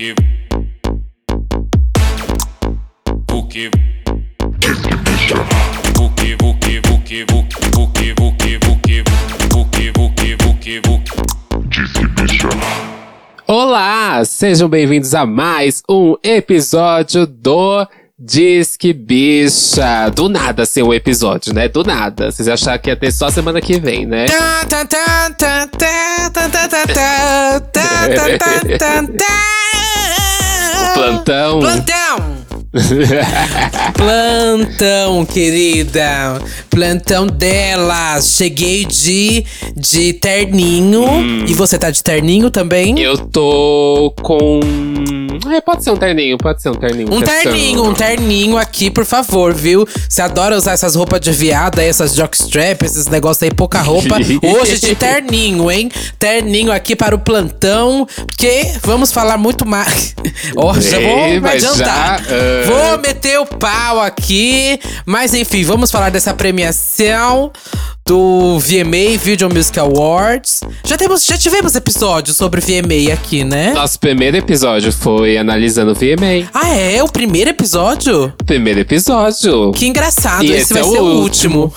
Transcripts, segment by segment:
que o que o que o que o que o que Olá, sejam bem-vindos a mais um episódio do Diz que bicha. Do nada, assim, um episódio, né? Do nada. Vocês acharam que ia ter só semana que vem, né? Plantão. Plantão. Plantão, querida. Plantão dela. Cheguei de, de terninho. Hum. E você tá de terninho também? Eu tô com é, pode ser um terninho, pode ser um terninho. Um testando. terninho, um terninho aqui, por favor, viu? Você adora usar essas roupas de viada, essas jockstrap, esses negócios aí, pouca roupa. Hoje de terninho, hein? Terninho aqui para o plantão, porque vamos falar muito mais. Ó, já vou me adiantar. já, ah. Vou meter o pau aqui. Mas enfim, vamos falar dessa premiação do VMA Video Music Awards. Já, temos, já tivemos episódios sobre VMA aqui, né? Nosso primeiro episódio foi analisando o VMA. Ah, é? O primeiro episódio? Primeiro episódio. Que engraçado, E esse esse, vai é ser o o último.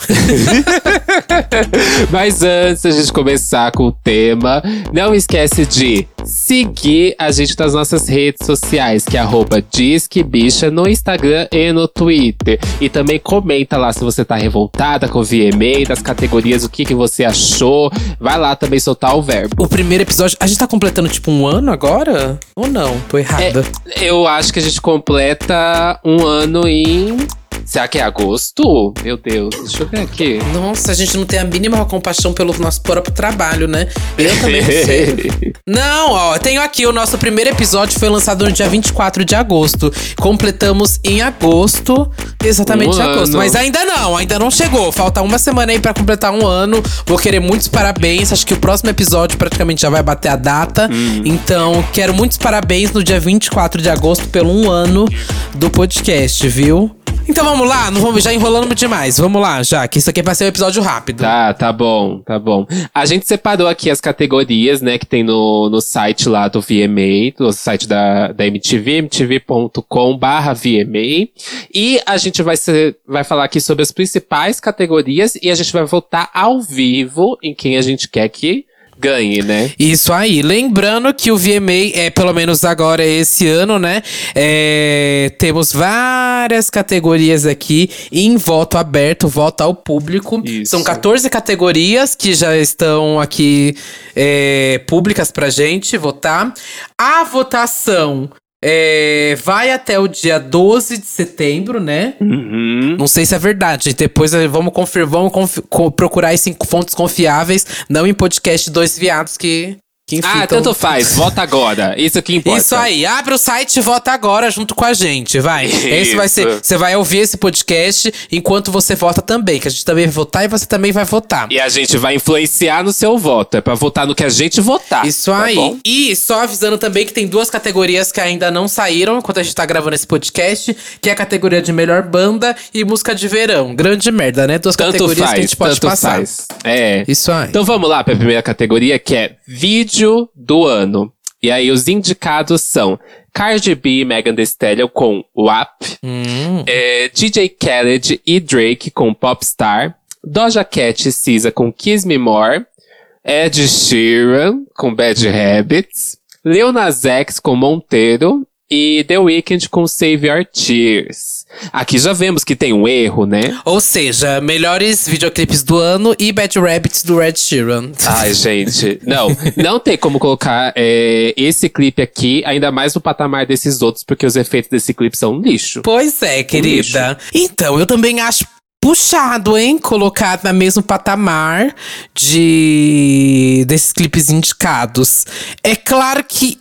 Mas antes da gente começar com o tema, não esquece de seguir a gente nas nossas redes sociais, que é arroba Bicha no Instagram e no Twitter. E também comenta lá se você tá revoltada com o VMA, das categorias, o que, que você achou. Vai lá também soltar o verbo. O primeiro episódio. A gente tá completando tipo um ano agora? Ou não? Tô errada. Eu acho que a gente completa um ano em. Será que é agosto? Meu Deus, deixa eu ver aqui. Nossa, a gente não tem a mínima compaixão pelo nosso próprio trabalho, né? Eu também não sei. Não, ó, tenho aqui o nosso primeiro episódio foi lançado no dia 24 de agosto. Completamos em agosto, exatamente Um em agosto. ano. Mas ainda não, ainda não chegou. Falta uma semana aí pra completar um ano. Vou querer muitos parabéns. Acho que o próximo episódio praticamente já vai bater a data. Hum. Então, quero muitos parabéns no dia 24 de agosto pelo um ano do podcast, viu? Então vamos lá, não vamos já enrolando demais. Vamos lá, já, que isso aqui vai ser um episódio rápido. Tá, tá bom, tá bom. A gente separou aqui as categorias, né, que tem no, no site lá do VMA, no site da, da MTV, mtv.com barra VMA. E a gente vai, ser, vai falar aqui sobre as principais categorias e a gente vai votar ao vivo em quem a gente quer que ganhe, né? Isso aí. Lembrando que o VMA é, pelo menos agora esse ano, né? É, temos várias categorias aqui em voto aberto, voto ao público. Isso. São 14 categorias que já estão aqui é, públicas pra gente votar. A votação é, vai até o dia 12 de setembro, né? Uhum. Não sei se é verdade. Depois eh, vamos, confir, vamos procurar isso em fontes confiáveis, não em podcast Dois Viados que, Ah, tanto faz, vota agora. Isso que importa. Isso aí, abre o site e vota agora junto com a gente, vai. Esse vai ser. Isso. Você vai ouvir esse podcast enquanto você vota também, que a gente também vai votar e você também vai votar. E a gente vai influenciar no seu voto. É pra votar no que a gente votar. Isso tá aí. bom? e só avisando também que tem duas categorias que ainda não saíram enquanto a gente tá gravando esse podcast, que é a categoria de melhor banda e música de verão. Grande merda, né? Duas Tanto categorias faz, que a gente pode tanto passar. faz. É. Isso aí. Então vamos lá para a primeira categoria, que é vídeo do ano. E aí os indicados são Cardi B e Megan Thee Stallion com WAP, Hum. é, DJ Khaled e Drake com Popstar, Doja Cat e SZA com Kiss Me More, Ed Sheeran com Bad Habits, Lil Nas X com Monteiro e The Weeknd com Save Your Tears. Aqui já vemos que tem um erro, né? Ou seja, melhores videoclipes do ano e Bad Rabbits do Red Sheeran. Ai, gente, não, não tem como colocar é, esse clipe aqui, ainda mais no patamar desses outros, porque os efeitos desse clipe são um lixo. Pois é, querida. Então, eu também acho puxado, hein? Colocar no mesmo patamar de desses clipes indicados. É claro que.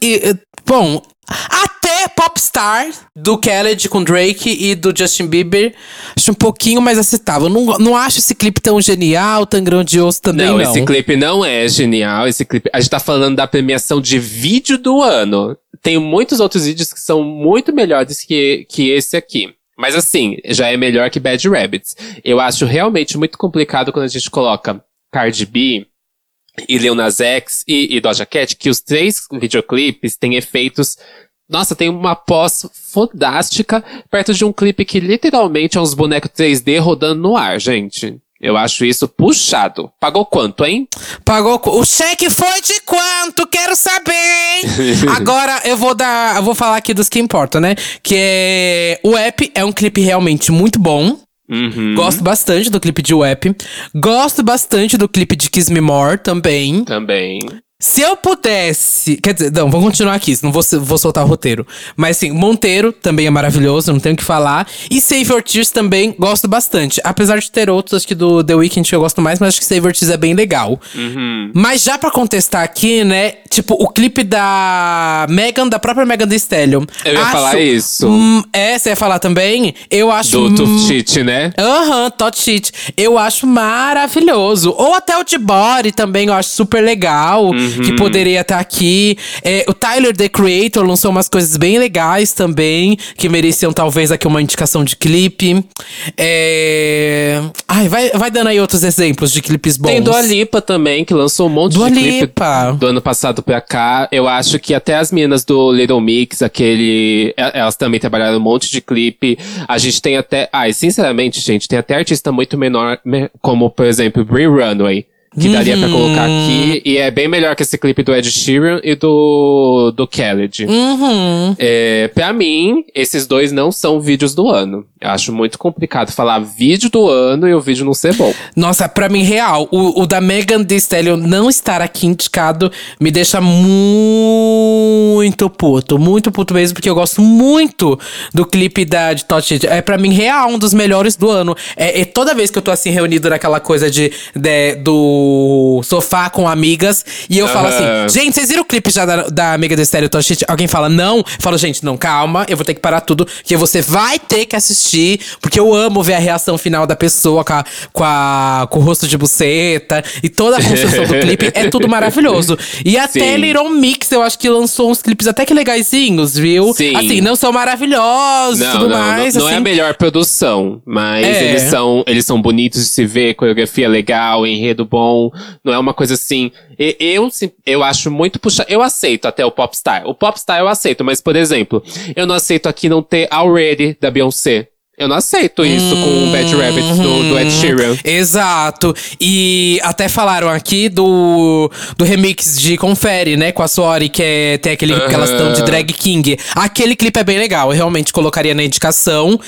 Bom, até Popstar do Khaled com Drake e do Justin Bieber, acho um pouquinho mais aceitável. Não, não acho esse clipe tão genial, tão grandioso também, não. Não, esse clipe não é genial. Esse clipe. A gente tá falando da premiação de vídeo do ano. Tem muitos outros vídeos que são muito melhores que, que esse aqui. Mas assim, já é melhor que Bad Rabbits. Eu acho realmente muito complicado quando a gente coloca Cardi B e Lil Nas X e, e Doja Cat, que os três videoclipes têm efeitos Nossa, tem uma pós fodástica perto de um clipe que literalmente é uns bonecos 3D rodando no ar, gente. Eu acho isso puxado. Pagou quanto, hein? Pagou. O cheque foi de quanto? Quero saber, hein? Agora eu vou dar. Eu vou falar aqui dos que importam, né? Que é. O app é um clipe realmente muito bom. Uhum. Gosto bastante do clipe de Web. Gosto bastante do clipe de Kiss Me More também. Também. Se eu pudesse. Quer dizer, não, vou continuar aqui, não vou, vou soltar o roteiro. Mas sim, Monteiro também é maravilhoso, não tenho o que falar. E Save Your Tears também gosto bastante. Apesar de ter outros, acho que do The Weeknd que eu gosto mais, mas acho que Save Your Tears é bem legal. Uhum. Mas já pra contestar aqui, né? Tipo, o clipe da Megan, da própria Megan Thee Stallion. Eu ia falar isso. Hum, é, você ia falar também? Eu acho. Do hum, Tuftit, né? Aham, Tot Shit. Eu acho maravilhoso. Ou até o de Body também, eu acho super legal. Uhum. Que poderia estar aqui. É, o Tyler, The Creator, lançou umas coisas bem legais também. Que mereciam, talvez, aqui uma indicação de clipe. É... Ai, vai, vai dando aí outros exemplos de clipes bons. Tem Dua Lipa também, que lançou um monte Dua de clipe Lipa. do ano passado pra cá. Eu acho que até as meninas do Little Mix, aquele. e- Elas também trabalharam um monte de clipe. A gente tem até. Ai, sinceramente, gente, tem até artista muito menor, me- como, por exemplo, Brie Runway. Que daria pra colocar aqui. E é bem melhor que esse clipe do Ed Sheeran e do, do Khaled. Uhum. É, pra mim, esses dois não são vídeos do ano. Eu acho muito complicado falar vídeo do ano e o vídeo não ser bom. Nossa, pra mim, real, o, o da Megan Thee Stallion não estar aqui indicado me deixa muito puto. Muito puto mesmo, porque eu gosto muito do clipe da de Tot Shit. É pra mim, real, um dos melhores do ano. É, é toda vez que eu tô assim, reunido naquela coisa de, de- do sofá com amigas, e eu falo assim, gente, vocês viram o clipe já da, da Stallion Tot Shit? Alguém fala não? Eu falo, gente, não, calma, eu vou ter que parar tudo, que você vai ter que assistir, porque eu amo ver a reação final da pessoa com, a, com, a- com o rosto de buceta e toda a construção do clipe. É tudo maravilhoso. E até. Little Mix, eu acho que lançou uns clipes até que legaisinhos, viu? Sim. Assim, não são maravilhosos e Não, tudo não, mais. não, não é assim. a melhor produção, mas É. eles são eles são bonitos de se ver, coreografia legal, enredo bom. Não é uma coisa assim. Eu, eu acho muito puxado. Eu aceito até o Popstar. O Popstar eu aceito, mas, por exemplo, eu não aceito aqui não ter Already da Beyoncé. Eu não aceito isso com o Bad Rabbit do, do Ed Sheeran. Exato. E até falaram aqui do, do remix de Confere, né? Com a Suori, que é, tem aquele que elas estão de Drag King. Aquele clipe é bem legal, eu realmente colocaria na indicação.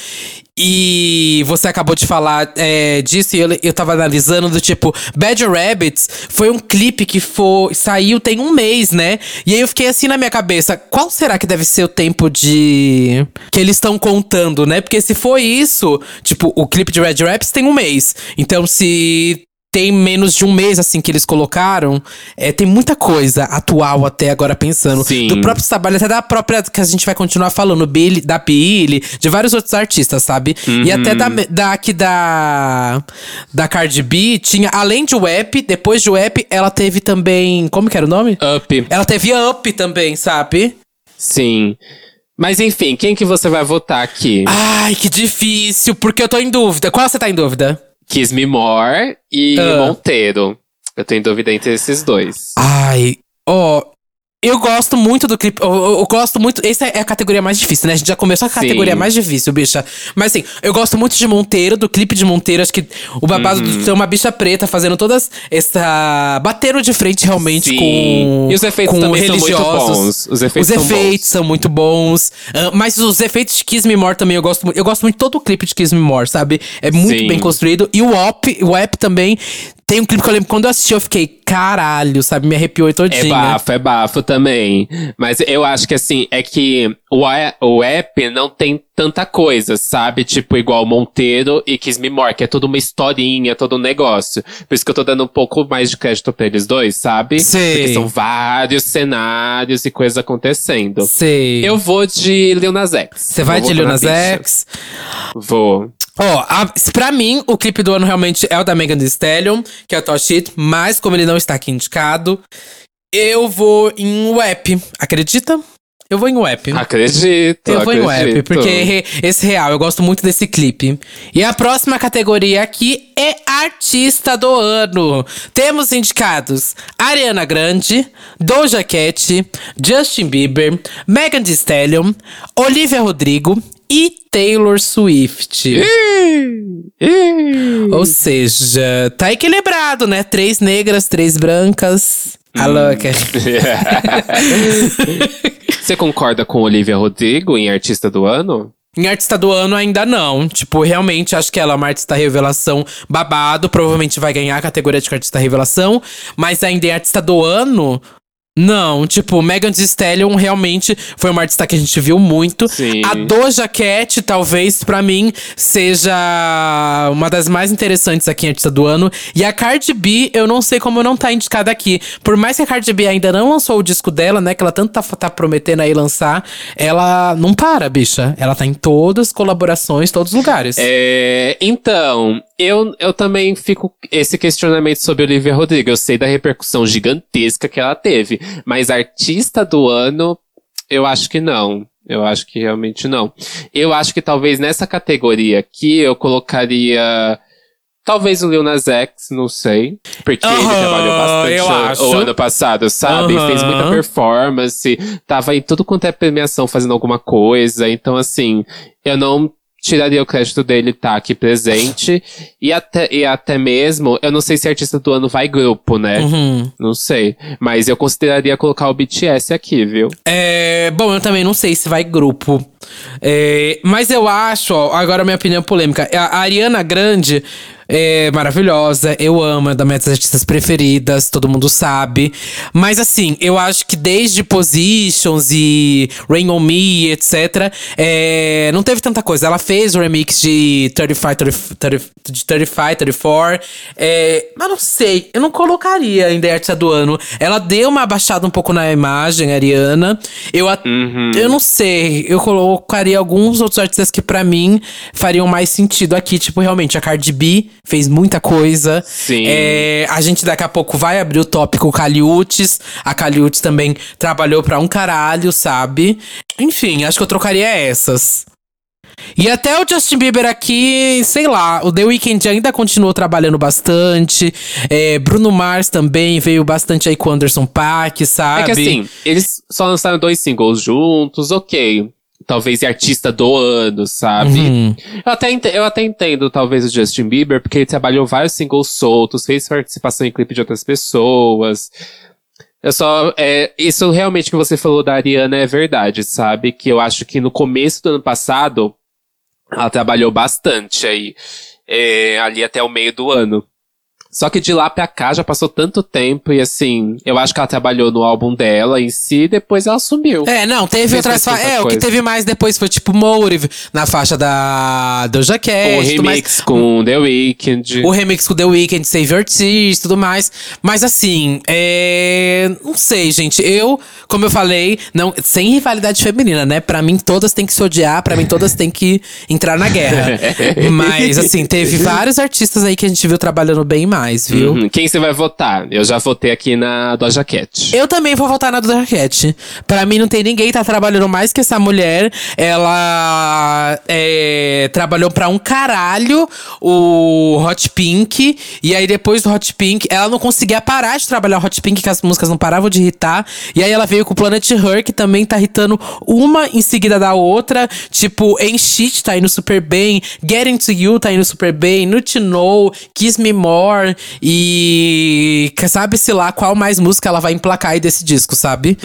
E você acabou de falar é, disso e eu, eu tava analisando do tipo, Bad Rabbits foi um clipe que foi, saiu tem um mês, né? E aí eu fiquei assim na minha cabeça, qual será que deve ser o tempo de. que eles estão contando, né? Porque se foi isso, tipo, o clipe de Red Rabbits tem um mês. Então se tem menos de um mês, assim, que eles colocaram. É, tem muita coisa atual até agora pensando. Sim. Do próprio trabalho, até da própria, que a gente vai continuar falando, Billy, da Billy, de vários outros artistas, sabe? E até da, da aqui da, da Cardi B, tinha, além de Web, depois de Web, ela teve também, como que era o nome? Up. Ela teve Up também, sabe? Sim. Mas enfim, quem que você vai votar aqui? Ai, que difícil, porque eu tô em dúvida. Qual você tá em dúvida? Kiss Me More e Ah. Monteiro. Eu tenho dúvida entre esses dois. Ai, ó. Eu gosto muito do clipe. Eu, eu- eu gosto muito. Essa é a categoria mais difícil, né? A gente já começou a Sim. categoria mais difícil, bicha. Mas assim, eu gosto muito de Monteiro, do clipe de Monteiro. Acho que o babado Uhum. de ter uma bicha preta fazendo todas essa. Bateram de frente realmente Sim. com. E os efeitos com também são muito religiosos. bons. Os efeitos Os são efeitos são muito bons. Ah, mas os efeitos de Kiss Me More também eu gosto muito. Eu gosto muito de todo o clipe de Kiss Me More, sabe? É muito Sim. bem construído. E o Op, o app também. Tem um clipe que eu lembro quando eu assisti, eu fiquei, caralho, sabe? Me arrepiou É todinha. bafo, é bafo também. Mas eu acho que assim, é que o, o app não tem tanta coisa, sabe? Tipo, igual Monteiro e Kiss Me More, que é toda uma historinha, todo um negócio. Por isso que eu tô dando um pouco mais de crédito pra eles dois, sabe? Sei. Porque são vários cenários e coisas acontecendo. Sei. Eu vou de Lil Nas X. Você vai de Lil na Nas. X? Vou. Ó, a- pra mim, o clipe do ano realmente é o da Megan Thee Stallion, que é o Top Shit, mas como ele não está aqui indicado, eu vou em Web. Acredita? Eu vou em Web. Acredito. Eu vou em Web, acredito. porque esse real, eu gosto muito desse clipe. E a próxima categoria aqui é Artista do Ano. Temos indicados Ariana Grande, Doja Cat, Justin Bieber, Megan Thee Stallion, Olivia Rodrigo e Taylor Swift. Ou seja, tá equilibrado, né? Três negras, três brancas. A louca. Você concorda com Olivia Rodrigo em Artista do Ano? Em artista do ano ainda não. Tipo, realmente acho que ela é uma artista revelação babado. Provavelmente vai ganhar a categoria de artista revelação. Mas ainda em artista do ano. Não, tipo, Megan Thee Stallion realmente foi uma artista que a gente viu muito. Sim. A Doja Cat, talvez, pra mim, seja uma das mais interessantes aqui em artista do ano. E a Cardi B, eu não sei como não tá indicada aqui. Por mais que a Cardi B ainda não lançou o disco dela, né, que ela tanto tá, tá prometendo aí lançar, ela não para, bicha. Ela tá em todas as colaborações, todos os lugares. É, então, eu, eu também fico esse questionamento sobre Olivia Rodrigo. Eu sei da repercussão gigantesca que ela teve, mas artista do ano, eu acho que não. Eu acho que realmente não. Eu acho que talvez nessa categoria aqui eu colocaria. Talvez o Lil Nas X, não sei. Porque ele Aham, trabalhou bastante o- o ano passado, sabe? Aham. Fez muita performance, tava em tudo quanto é premiação fazendo alguma coisa. Então, assim, eu não tiraria o crédito dele estar aqui presente. E até, e até mesmo, eu não sei se artista do ano vai grupo, né? Uhum. Não sei. Mas eu consideraria colocar o BTS aqui, viu? É, bom, eu também não sei se vai grupo. É, mas eu acho, ó, agora minha opinião polêmica. A Ariana Grande é maravilhosa, eu amo, é das minhas artistas preferidas, todo mundo sabe. Mas assim, eu acho que desde Positions e Rain On Me, etc., é, não teve tanta coisa. Ela fez o remix de 35, 30, 30, de 35, 34. É, mas não sei, eu não colocaria ainda em artista do ano. Ela deu uma abaixada um pouco na imagem, a Ariana. Eu, a- Uhum. eu não sei, eu colocaria alguns outros artistas que pra mim fariam mais sentido aqui. Tipo, realmente, a Cardi B fez muita coisa. Sim. É, a gente daqui a pouco vai abrir o tópico Caliutes. A Caliutes também trabalhou pra um caralho, sabe? Enfim, acho que eu trocaria essas. E até o Justin Bieber aqui, sei lá, o The Weeknd ainda continuou trabalhando bastante. É, Bruno Mars também veio bastante aí com o Anderson Paak, sabe? É que assim, eles só lançaram dois singles juntos, ok. Talvez artista do ano, sabe? Uhum. Eu, até ente- eu até entendo, talvez, o Justin Bieber, porque ele trabalhou vários singles soltos, fez participação em clipe de outras pessoas. Eu só. É, isso realmente que você falou da Ariana é verdade, sabe? Que eu acho que no começo do ano passado, ela trabalhou bastante aí. é, ali até o meio do ano. Só que de lá pra cá já passou tanto tempo e assim, eu acho que ela trabalhou no álbum dela em si e depois ela sumiu. É, não, teve outras tanta faixas. É, o que coisa. teve mais depois foi tipo Motive, na faixa da Doja Cat um e tudo mais. remix com The Weeknd. O remix com The Weeknd, Save Your Tears e tudo mais. Mas assim, é. Não sei, gente. Eu, como eu falei, não, sem rivalidade feminina, né? Pra mim, todas têm que se odiar, pra mim, todas têm que entrar na guerra. Mas, assim, teve vários artistas aí que a gente viu trabalhando bem mais, viu? Uhum. Quem você vai votar? Eu já votei aqui na Doja Cat. Eu também vou votar na Doja Cat. Pra mim, não tem ninguém que tá trabalhando mais que essa mulher. Ela é, trabalhou pra um caralho o Hot Pink. E aí, depois do Hot Pink, ela não conseguia parar de trabalhar o Hot Pink, que as músicas não paravam de irritar. E aí, ela veio com o Planet Her, que também tá irritando uma em seguida da outra. Tipo, Em Shit tá indo super bem. Getting to You tá indo super bem. No To Know, Kiss Me More. E que sabe-se lá qual mais música ela vai emplacar aí desse disco, sabe?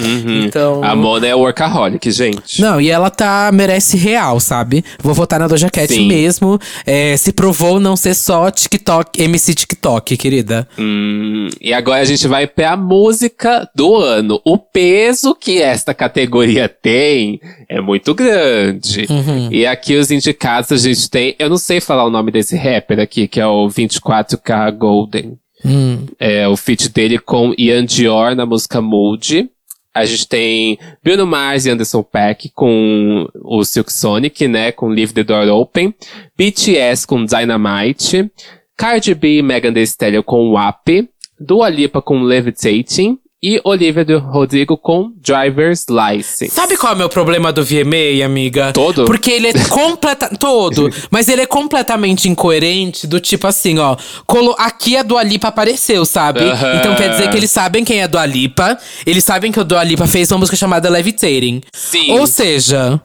Então. A Mona é workaholic, gente. Não, e ela tá. merece real, sabe? Vou votar na Doja Cat Sim. mesmo. É, se provou não ser só TikTok, MC TikTok, querida. Hum, e agora a gente vai pra música do ano. O peso que esta categoria tem é muito grande. Uhum. E aqui os indicados a gente tem. Eu não sei falar o nome desse rapper aqui, que é o 24K Golden. Hum. É o feat dele com Ian Dior na música Mood. A gente tem Bruno Mars e Anderson Paak com o Silk Sonic, né? Com Leave the Door Open. BTS com Dynamite. Cardi B e Megan Thee Stallion com WAP. Dua Lipa com Levitating. E Olivia Rodrigo com Driver's License. Sabe qual é o meu problema do VMA, amiga? Todo? Porque ele é completa todo, mas ele é completamente incoerente do tipo assim, ó, colo aqui a Dua Lipa apareceu, sabe? Aham. Então quer dizer que eles sabem quem é a Dua Lipa, eles sabem que a Dua Lipa fez uma música chamada Levitating. Sim. Ou seja,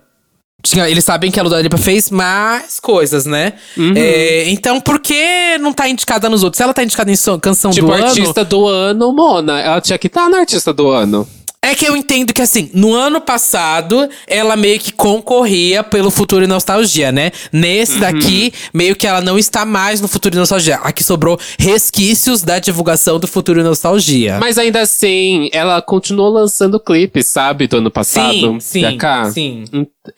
tinha- eles sabem que a Dua Lipa fez mais coisas, né? Uhum. É, então por que não tá indicada nos outros? Se ela tá indicada em so- canção Tipo, do ano… artista do ano, Mona. Ela tinha que estar na artista do ano. É que eu entendo que, assim, no ano passado, ela meio que concorria pelo Futuro e Nostalgia, né? Nesse daqui, meio que ela não está mais no Futuro e Nostalgia. Aqui sobrou resquícios da divulgação do Futuro e Nostalgia. Mas ainda assim, ela continuou lançando clipes, sabe? Do ano passado. sim, sim, cá. sim.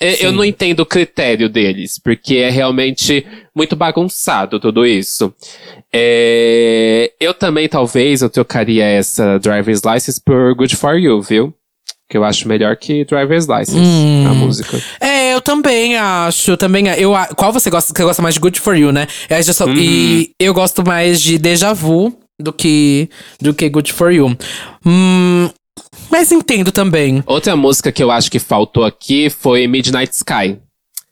Eu Sim. não entendo o critério deles, porque é realmente muito bagunçado tudo isso. É, eu também, talvez, eu trocaria essa Driver's License por Good For You, viu? Que eu acho melhor que Driver's License, Hum. a música. É, eu também acho, eu também. Eu, qual você gosta? Você gosta mais de Good For You, né? Eu só- E eu gosto mais de Deja Vu do que, do que Good For You. Hum, mas entendo também. Outra música que eu acho que faltou aqui foi Midnight Sky.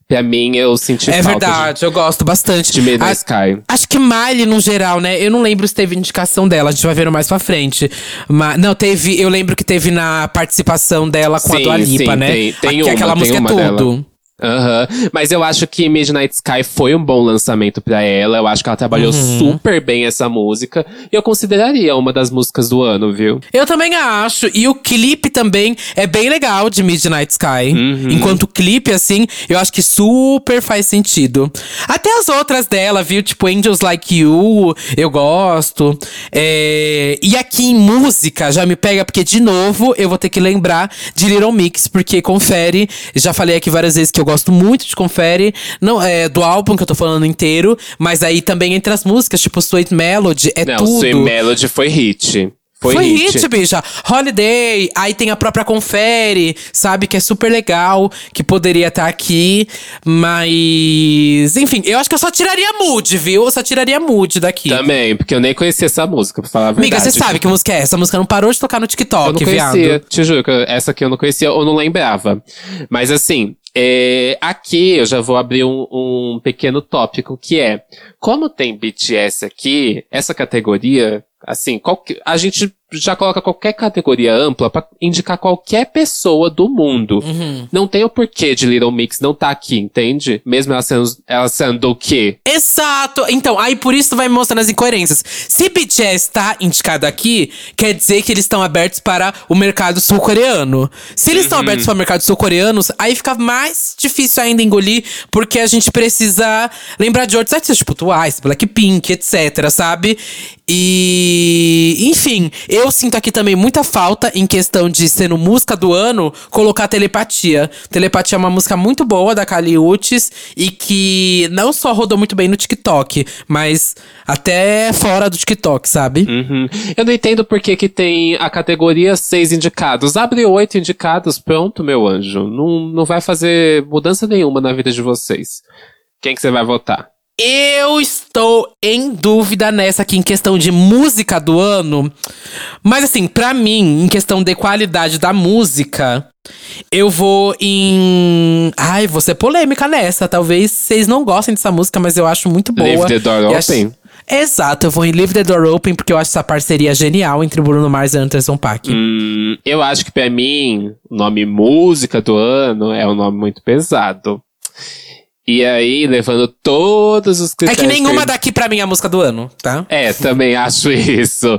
Pra mim, eu senti É falta verdade, eu gosto bastante. de, de Midnight A- Sky. Acho que Miley, no geral, né? Eu não lembro se teve indicação dela, a gente vai ver mais pra frente. Mas, não, teve. Eu lembro que teve na participação dela com a Sim, Dua Lipa, sim, né? tem- tem Aqui, uma, aquela música é dela. Aham. Mas eu acho que Midnight Sky foi um bom lançamento pra ela. Eu acho que ela trabalhou Uhum. super bem essa música. E eu consideraria uma das músicas do ano, viu? Eu também acho. E o clipe também é bem legal de Midnight Sky. Uhum. Enquanto clipe, assim, eu acho que super faz sentido. Até as outras dela, viu? Tipo, Angels Like You, eu gosto. É, E aqui em música, já me pega, porque de novo eu vou ter que lembrar de Little Mix, porque confere. Já falei aqui várias vezes que eu gosto muito de confere. Não, é do álbum que eu tô falando inteiro, mas aí também entre as músicas, tipo Sweet Melody, é Não, tudo. Sweet Melody foi hit. Foi, Foi, hit. hit. bicha. Holiday, aí tem a própria Confere, sabe? Que é super legal, que poderia estar aqui. Mas. Enfim, eu acho que eu só tiraria mood, viu? Eu só tiraria mood daqui. Também, porque eu nem conhecia essa música, pra falar a Amiga, verdade. você sabe que música é essa? A música não parou de tocar no Eu TikTok, não conhecia, viado. te juro, que eu- essa aqui eu não conhecia ou não lembrava. Mas assim, é, aqui eu já vou abrir um, um pequeno tópico que é: como tem BTS aqui, essa categoria, assim, qualque- a gente já coloca qualquer categoria ampla pra indicar qualquer pessoa do mundo. Uhum. Não tem o porquê de Little Mix não tá aqui, entende? Mesmo ela sendo, ela sendo o quê? Exato! Então, aí por isso vai me mostrando as incoerências. Se BTS tá indicado aqui, quer dizer que eles estão abertos para o mercado sul-coreano. Se eles estão abertos para o mercado sul-coreano, aí fica mais difícil ainda engolir, porque a gente precisa lembrar de outros artistas, tipo Twice, Blackpink, etc, sabe? E. Enfim, eu sinto aqui também muita falta em questão de sendo música do ano, colocar telepatia. Telepatia é uma música muito boa da Kali Uchis e que não só rodou muito bem no TikTok, mas até fora do TikTok, sabe? Uhum. Eu não entendo por que, que tem a categoria seis indicados. Abre oito indicados, pronto, meu anjo. Não, não vai fazer mudança nenhuma na vida de vocês. Quem que você vai votar? Eu estou em dúvida nessa aqui em questão de música do ano. Mas assim, pra mim, em questão de qualidade da música, eu vou em. Ai, vou ser polêmica nessa. Talvez vocês não gostem dessa música, mas eu acho muito boa. Leave the Door E acho- Open? Exato, eu vou em Leave the Door Open porque eu acho essa parceria genial entre Bruno Mars e Anderson Paak. Hum, eu acho que pra mim, o nome música do ano é um nome muito pesado. E aí, levando todos os É critérios. que nenhuma eu- daqui pra mim é a música do ano, tá? É, também acho isso.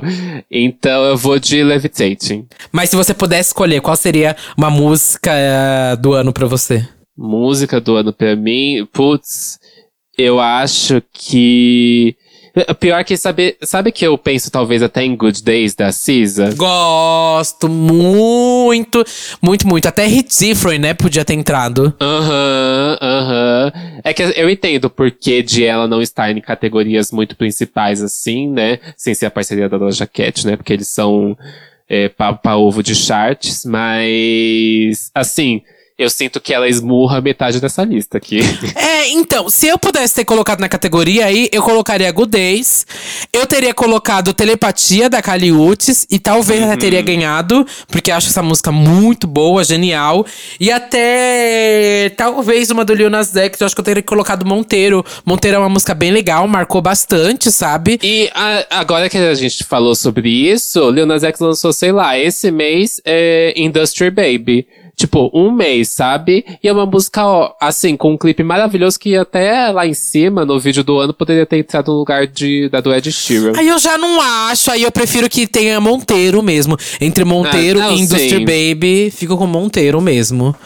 Então eu vou de Levitating. Mas se você pudesse escolher, qual seria uma música eh, do ano pra você? Música do ano pra mim, putz, eu acho que. Pior que sabe, sabe que eu penso talvez até em Good Days da Cisa? Gosto muito, muito, muito. Até Hit Different, né? Podia ter entrado. Aham, aham. É que eu entendo o porquê de ela não estar em categorias muito principais assim, né? Sem ser a parceria da Doja Cat, né? Porque eles são é, papa ovo de charts, mas assim, eu sinto que ela esmurra metade dessa lista aqui. É, então, se eu pudesse ter colocado na categoria aí, eu colocaria Good Days. Eu teria colocado Telepatia da Kali Uchis e talvez ela teria ganhado, porque acho essa música muito boa, genial. E até talvez uma do Lil Nas X, eu acho que eu teria colocado Monteiro. Monteiro é uma música bem legal, marcou bastante, sabe? E a- agora que a gente falou sobre isso, Lil Nas X lançou, sei lá, esse mês é Industry Baby. Tipo, um mês, sabe? E é uma música, ó, assim, com um clipe maravilhoso que até lá em cima, no vídeo do ano, poderia ter entrado no lugar de, da do Ed Sheeran. Aí eu já não acho, aí eu prefiro que tenha Monteiro mesmo. Entre Monteiro Ah, não, e Industry sim. Baby, fico com Monteiro mesmo.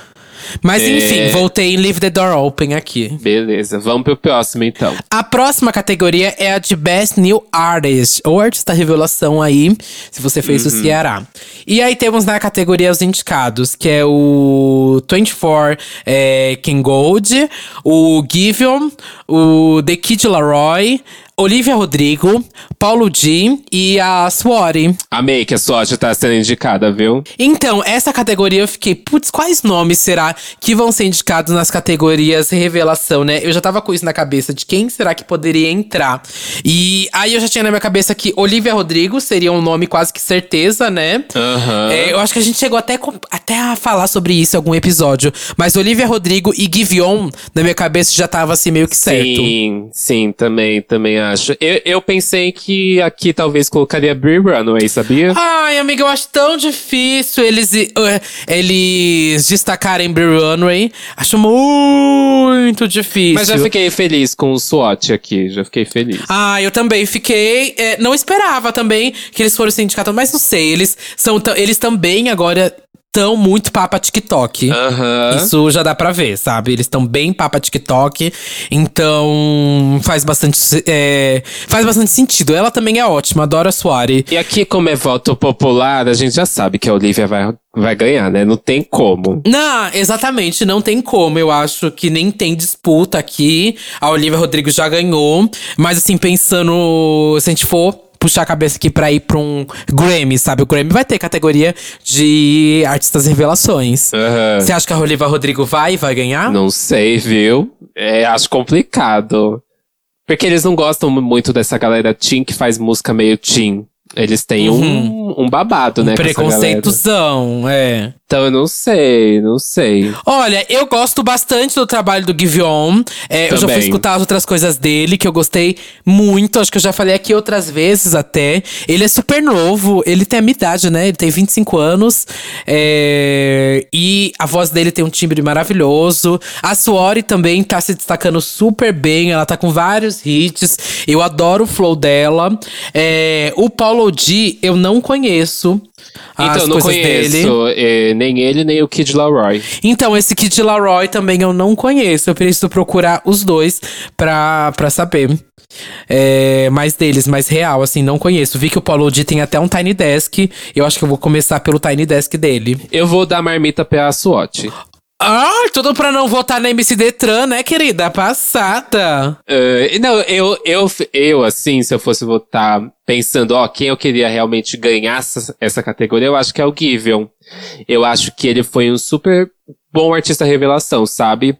Mas É. enfim, voltei em Leave the Door Open aqui. Beleza, vamos pro próximo então. A próxima categoria é a de Best New Artist, ou artista revelação aí, se você fez o Ceará. E aí temos na categoria os indicados, que é o 24 é, King Gold, o Giveon, o The Kid Laroi, Olivia Rodrigo, Paulo G e a Swati. Amei que a sorte tá sendo indicada, viu? Então, essa categoria eu fiquei, putz, quais nomes será que vão ser indicados nas categorias revelação, né? Eu já tava com isso na cabeça de quem será que poderia entrar. E aí eu já tinha na minha cabeça que Olivia Rodrigo seria um nome quase que certeza, né? Aham. É, eu acho que a gente chegou até, até a falar sobre isso em algum episódio. Mas Olivia Rodrigo e Giveon, na minha cabeça, já tava assim meio que certo. Sim, sim, também, também acho. Eu, eu pensei que aqui talvez colocaria Brie Runway, sabia? Ai, amiga, eu acho tão difícil eles, eh, eles destacarem Brie Runway. Acho muito difícil. Mas já fiquei feliz com o SWAT aqui, já fiquei feliz. Ah, eu também fiquei. eh, não esperava também que eles fossem indicados, mas não sei. Eles são eles também agora tão muito papa TikTok. Aham. Isso já dá pra ver, sabe? Eles estão bem papa TikTok, então faz bastante, é, faz bastante sentido. Ela também é ótima, adoro a Suari. E aqui, como é voto popular, a gente já sabe que a Olivia vai, vai ganhar, né? Não tem como. Não, exatamente, não tem como. Eu acho que nem tem disputa aqui. A Olivia Rodrigo já ganhou. Mas assim, pensando, se a gente for puxar a cabeça aqui pra ir pra um Grammy, sabe? O Grammy vai ter categoria de artistas revelações. Aham. Você acha que a Olivia Rodrigo vai vai ganhar? Não sei, viu? É, acho complicado. Porque eles não gostam muito dessa galera teen que faz música meio teen. Eles têm um, um babado, né? Um galera. preconceitozão, é. Então eu não sei, não sei. Olha, eu gosto bastante do trabalho do Giveon. É, eu já fui escutar as outras coisas dele, que eu gostei muito. Acho que eu já falei aqui outras vezes até. Ele é super novo, ele tem a minha idade, né? Ele tem 25 anos. É, E a voz dele tem um timbre maravilhoso. A Suori também tá se destacando super bem. Ela tá com vários hits. Eu adoro o flow dela. É, O Paulo D, eu não conheço. Então, as não conheço eh, nem ele, nem o Kid Laroi. Então, esse Kid Laroi também eu não conheço. Eu preciso procurar os dois pra, pra saber. É, mais deles, mais real, assim, não conheço. Vi que o Paulo D tem até um Tiny Desk. Eu acho que eu vou começar pelo Tiny Desk dele. Eu vou dar marmita pra SWAT. Ah, tudo pra não votar na MC Detran, né, querida? Passada. Eh, não, eu, eu, eu, assim, se eu fosse votar pensando, ó, quem eu queria realmente ganhar essa, essa categoria, eu acho que é o Giveon. Eu acho que ele foi um super bom artista revelação, sabe?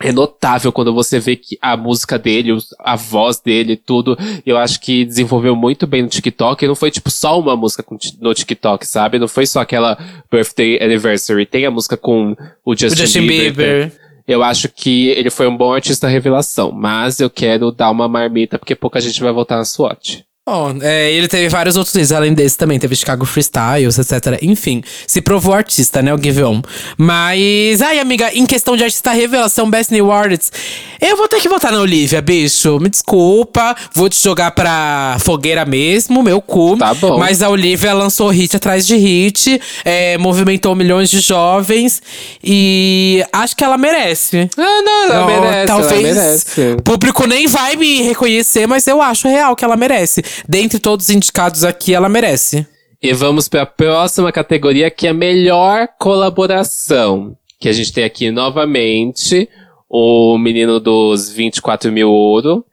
É notável quando você vê que a música dele, a voz dele, tudo, eu acho que desenvolveu muito bem no TikTok. E não foi, tipo, só uma música no TikTok, sabe? Não foi só aquela Birthday Anniversary. Tem a música com o Justin, o Justin Bieber. eu acho que ele foi um bom artista revelação, mas eu quero dar uma marmita porque pouca gente vai votar na SWAT. Bom, é, ele teve vários outros hits, além desse também. Teve Chicago Freestyles, etc. Enfim, se provou artista, né, o Give On. Mas, ai, amiga, em questão de artista revelação Best New Artists, eu vou ter que votar na Olivia, bicho. Me desculpa, vou te jogar pra fogueira mesmo, meu cu. Tá bom. Mas a Olivia lançou hit atrás de hit, é, movimentou milhões de jovens e acho que ela merece. Ah, não, ela Ó, merece, talvez ela merece. o público nem vai me reconhecer, mas eu acho real que ela merece. Dentre todos os indicados aqui, ela merece. E vamos para a próxima categoria, que é a melhor colaboração. Que a gente tem aqui novamente o menino dos 24 mil ouro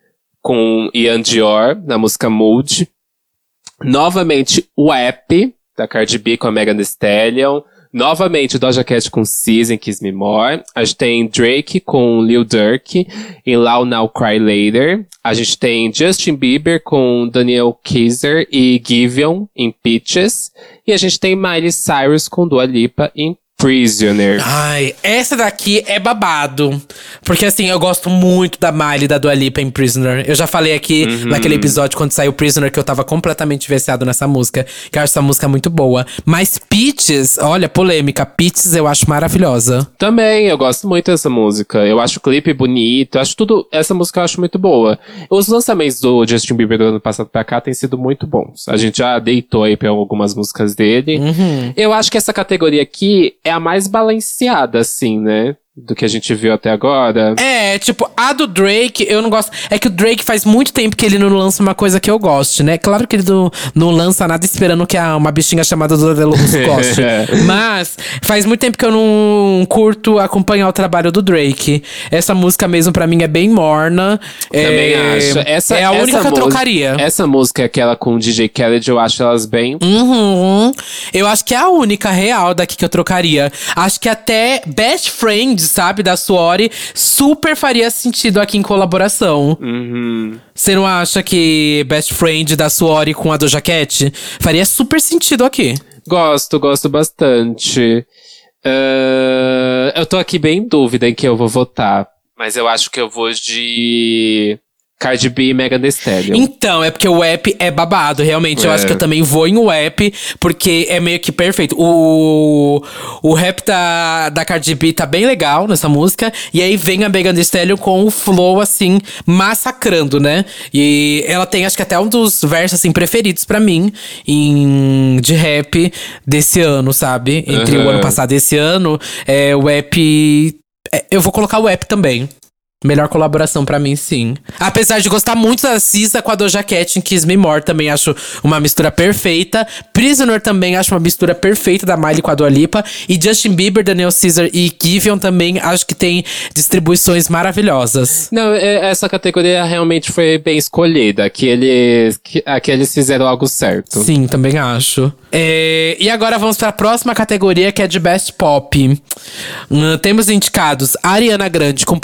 com Ian Dior na música Mood. Novamente o app da Cardi B com a Megan Thee Stallion. Novamente, Doja Cat com Season Kiss Me More. A gente tem Drake com Lil Durk em Loud Now Cry Later. A gente tem Justin Bieber com Daniel Kaiser e Giveon em Peaches. E a gente tem Miley Cyrus com Dua Lipa em Prisoner. Ai, essa daqui é babado. Porque assim, eu gosto muito da Miley da Dua Lipa em Prisoner. Eu já falei aqui Uhum. naquele episódio quando saiu Prisoner que eu tava completamente viciado nessa música. Que eu acho essa música muito boa. Mas Peaches, olha, polêmica. Peaches eu acho maravilhosa. Também, eu gosto muito dessa música. Eu acho o clipe bonito, eu acho tudo. Essa música eu acho muito boa. Os lançamentos do Justin Bieber do ano passado pra cá têm sido muito bons. A gente já deitou aí pra algumas músicas dele. Uhum. Eu acho que essa categoria aqui é a mais balanceada, assim, né? Do que a gente viu até agora. É, tipo, a do Drake, eu não gosto. É que o Drake faz muito tempo que ele não lança uma coisa que eu goste, né? Claro que ele não, não lança nada esperando que a, uma bichinha chamada Dodelo Russo goste. Mas faz muito tempo que eu não curto acompanhar o trabalho do Drake. Essa música mesmo, pra mim, é bem morna. Também é, acho. Essa, é a essa única que eu trocaria. Essa música, aquela com o DJ Khaled, eu acho elas bem. Uhum. Eu acho que é a única real daqui que eu trocaria. Acho que até Best Friend, sabe, da Suori, super faria sentido aqui em colaboração. Uhum. Você não acha que Best Friend da Suori com a Doja Cat faria super sentido aqui? Gosto, gosto bastante. Ah, eu tô aqui bem em dúvida em que eu vou votar. Mas eu acho que eu vou de Cardi B e Megan Thee Stallion. Então, é porque o app é babado, realmente. Eu É. acho que eu também vou em o app, porque é meio que perfeito. O, o rap da, da Cardi B tá bem legal nessa música. E aí vem a Megan Thee Stallion com o flow, assim, massacrando, né? E ela tem, acho que até um dos versos, assim, preferidos pra mim em, de rap desse ano, sabe? Entre o Aham. ano passado e esse ano, é, o app... é, eu vou colocar o app também. Melhor colaboração pra mim, sim. Apesar de gostar muito da Cisa com a Doja Cat em Kiss Me More, também acho uma mistura perfeita. Prisoner também acho uma mistura perfeita da Miley com a Dua Lipa. E Justin Bieber, Daniel Caesar e Giveon também acho que tem distribuições maravilhosas. Não, é- essa categoria realmente foi bem escolhida. Aqui eles, que- aqui eles fizeram algo certo. Sim, também acho. É, e agora vamos pra próxima categoria, que é de Best Pop. Hum, temos indicados Ariana Grande com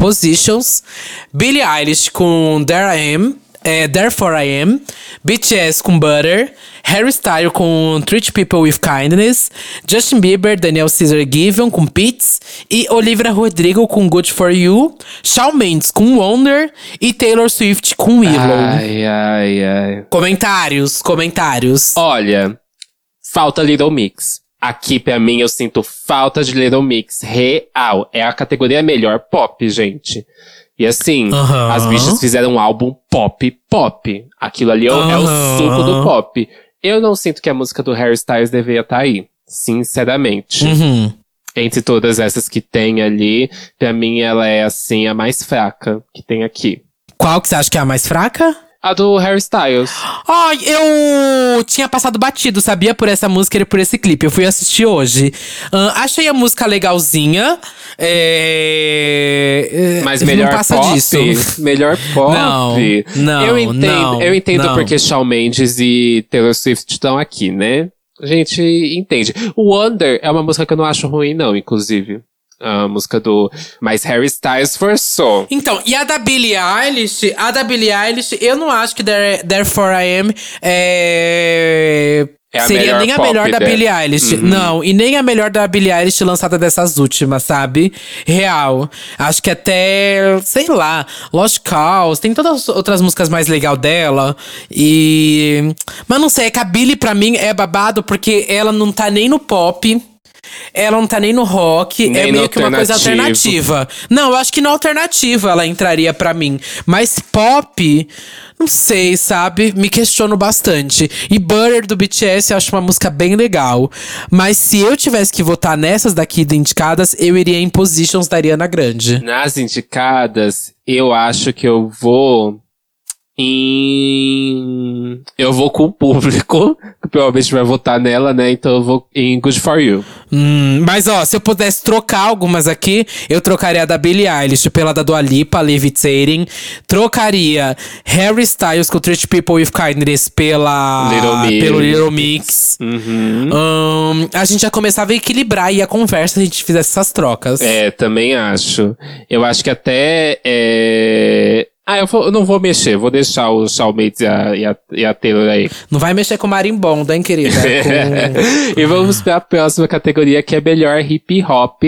Billie Eilish com There I Am, é, Therefore I Am, BTS com Butter, Harry Styles com Treat People with Kindness, Justin Bieber, Daniel Caesar Giveon com Pits e Olivia Rodrigo com Good For You, Shawn Mendes com Wonder e Taylor Swift com Willow. Ai, ai, ai. Comentários, comentários. Olha, falta Little Mix. Aqui, pra mim, eu sinto falta de Little Mix. Real. É a categoria melhor pop, gente. E assim, as bichas fizeram um álbum pop, pop. Aquilo ali é, o- é o suco do pop. Eu não sinto que a música do Harry Styles deveria estar aí. Sinceramente. Uhum. Entre todas essas que tem ali, pra mim ela é, assim, a mais fraca que tem aqui. Qual que você acha que é a mais fraca? A do Harry Styles. Ai, eu tinha passado batido, sabia? Por essa música e por esse clipe. Eu fui assistir hoje. Ahn, achei a música legalzinha. É... é, Mas não melhor passa pop? disso. Melhor pop? Não, não, Eu entendo, não, eu entendo não. porque Shawn Mendes e Taylor Swift estão aqui, né? A gente entende. O Wonder é uma música que eu não acho ruim, não, inclusive. A música do. Mas Harry Styles forçou. Então, e a da Billie Eilish? A da Billie Eilish, eu não acho que There- Therefore I Am é... É Seria nem a melhor da dela. Billie Eilish. Uhum. Não, e nem a melhor da Billie Eilish lançada dessas últimas, sabe? Real. Acho que até, sei lá, Lost Cause, tem todas as outras músicas mais legais dela. E. Mas não sei, é que a Billie pra mim é babado porque ela não tá nem no pop. Ela não tá nem no rock, Nem é meio que uma coisa alternativa. Não, eu acho que na alternativa ela entraria pra mim. Mas pop, não sei, sabe? Me questiono bastante. E Butter do BTS eu acho uma música bem legal. Mas se eu tivesse que votar nessas daqui indicadas, eu iria em Positions da Ariana Grande. Nas indicadas, eu acho que eu vou em. Eu vou com o público, que provavelmente vai votar nela, né? Então eu vou em Good For You. Hum, mas ó, se eu pudesse trocar algumas aqui, eu trocaria a da Billie Eilish pela da Dua Lipa, Levitating. Trocaria Harry Styles com Treat People With Kindness pela, Little Mix. pelo Little Mix. Uhum. Hum, a gente já começava a equilibrar aí a conversa se a gente fizesse essas trocas. É, também acho. Eu acho que até. é, Ah, eu, vou- eu não vou mexer, vou deixar o Mendes e a, e a, e a Taylor aí. Não vai mexer com marimbondo, hein, querida? Com... e vamos para a próxima categoria, que é melhor hip hop,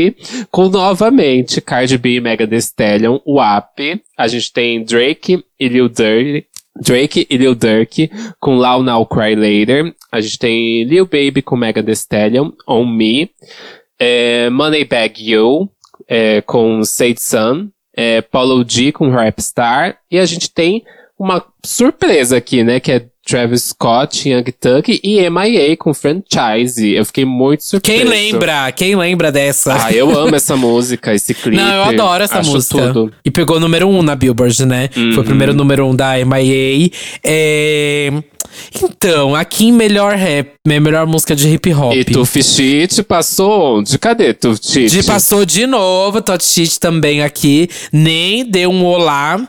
com novamente Cardi B e Megan Thee Stallion, o AP. A gente tem Drake e Lil Durk. Drake e Lil Durk com Loud Now Cry Later. A gente tem Lil Baby com Megan Thee Stallion, On Me. É, Moneybag Yo é, com Say Sun. É, Paulo G com Rapstar. E a gente tem uma surpresa aqui, né? Que é Travis Scott, Young Thug e MIA com Franchise. Eu fiquei muito surpreso. Quem lembra? Quem lembra dessa? Ah, eu amo essa música, esse clipe. Não, eu adoro essa música. Tudo. E pegou o número um na Billboard, né? Foi o primeiro número um da MIA. É... Então, aqui em melhor rap, melhor música de hip hop. E Tufi Shit passou onde? Cadê Tufi Shit? De passou de novo, Shit também aqui. Nem deu um olá.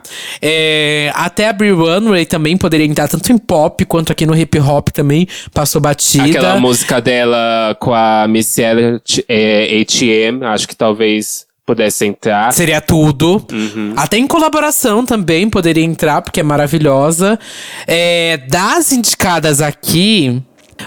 É, até a Brie Runway também poderia entrar tanto em pop quanto aqui no hip hop também. Passou batida. Aquela música dela com a Elliott, é, ATM, acho que talvez pudesse entrar. Seria tudo. Uhum. Até em colaboração também poderia entrar, porque é maravilhosa. É, das indicadas aqui.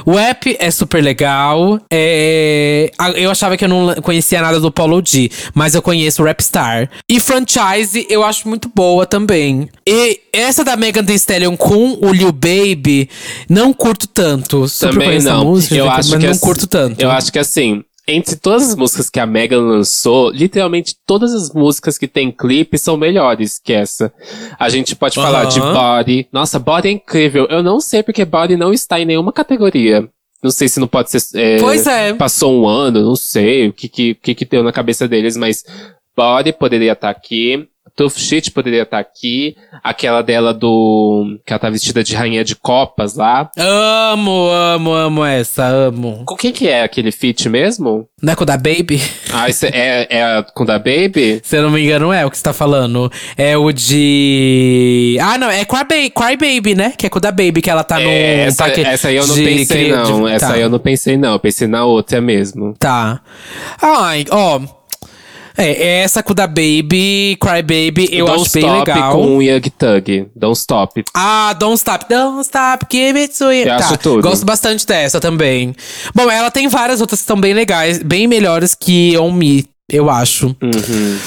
O app é super legal. É, eu achava que eu não conhecia nada do Paulo D, mas eu conheço o Rapstar. E franchise eu acho muito boa também. E essa da Megan Thee Stallion com o Lil Baby, não curto tanto. Super Também não. música, eu mas acho não que assim- curto tanto. Eu acho que assim, entre todas as músicas que a Megan lançou, literalmente todas as músicas que tem clipe são melhores que essa. A gente pode falar de. Body. Nossa, Body é incrível. Eu não sei porque Body não está em nenhuma categoria. Não sei se não pode ser. é, Pois é. Passou um ano, não sei o que que, que, que deu na cabeça deles, mas Body poderia estar aqui. Tough Shit poderia estar aqui. Aquela dela do. Que ela tá vestida de rainha de copas lá. Amo, amo, amo essa, amo. Com quem que é aquele feat mesmo? Não é com o da Baby? Ah, esse é, é a com da Baby? Se eu não me engano, é o que você tá falando. É o de. Ah, não, é Cry, ba Cry Baby, né? Que é com o da Baby, que ela tá no. É, essa, paque essa aí eu não de pensei, não. de- Essa tá, aí eu não pensei, não. Eu pensei na outra mesmo. Tá. Ai, ó. É, essa com o da Baby, Cry Baby, eu Don't acho bem Stop legal. com o Young Thug. Don't Stop. Ah, Don't Stop, Don't Stop, Give It To You. Eu tá, acho tudo. gosto bastante dessa também. Bom, ela tem várias outras que estão bem legais, bem melhores que On Me, eu acho. Uhum.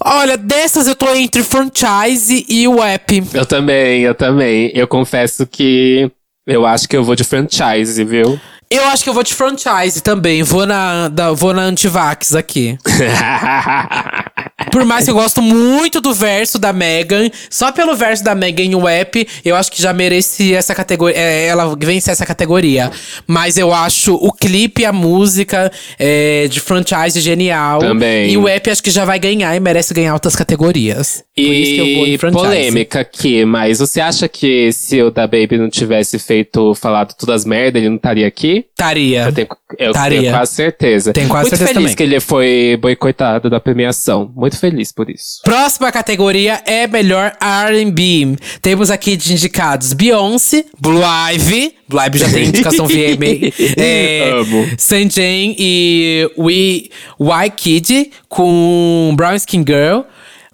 Olha, dessas eu tô entre franchise e o app. Eu também, eu também. Eu confesso que eu acho que eu vou de franchise, viu? Eu acho que eu vou de franchise também. Vou na, da, vou na Antivax aqui. Por mais que eu gosto muito do verso da Megan, só pelo verso da Megan em o app, eu acho que já merece essa categoria. é, ela vence essa categoria. Mas eu acho o clipe, a música é, de franchise genial. Também. E o app acho que já vai ganhar e merece ganhar outras categorias. Por isso que eu vou E polêmica aqui, mas você acha que se o da Baby não tivesse feito, falado todas as merda, ele não estaria aqui? Estaria. Eu tenho, eu tenho quase certeza. Tenho quase Muito certeza feliz também. que ele foi boicotado da premiação. Muito feliz por isso. Próxima categoria é melhor R&B. Temos aqui de indicados Beyoncé, Blue Ivy. Blue Ivy já tem indicação VMA. É, Amo. Sanjay e We Y Kid com Brown Skin Girl.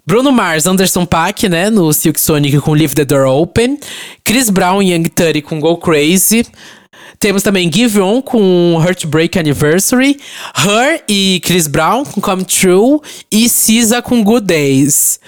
Bruno Mars, Anderson Paak, né, no Silk Sonic com Leave the Door Open. Chris Brown e Young Thug com Go Crazy. Temos também Give On com Heartbreak Anniversary. Her e Chris Brown com Come True. E SZA com Good Days.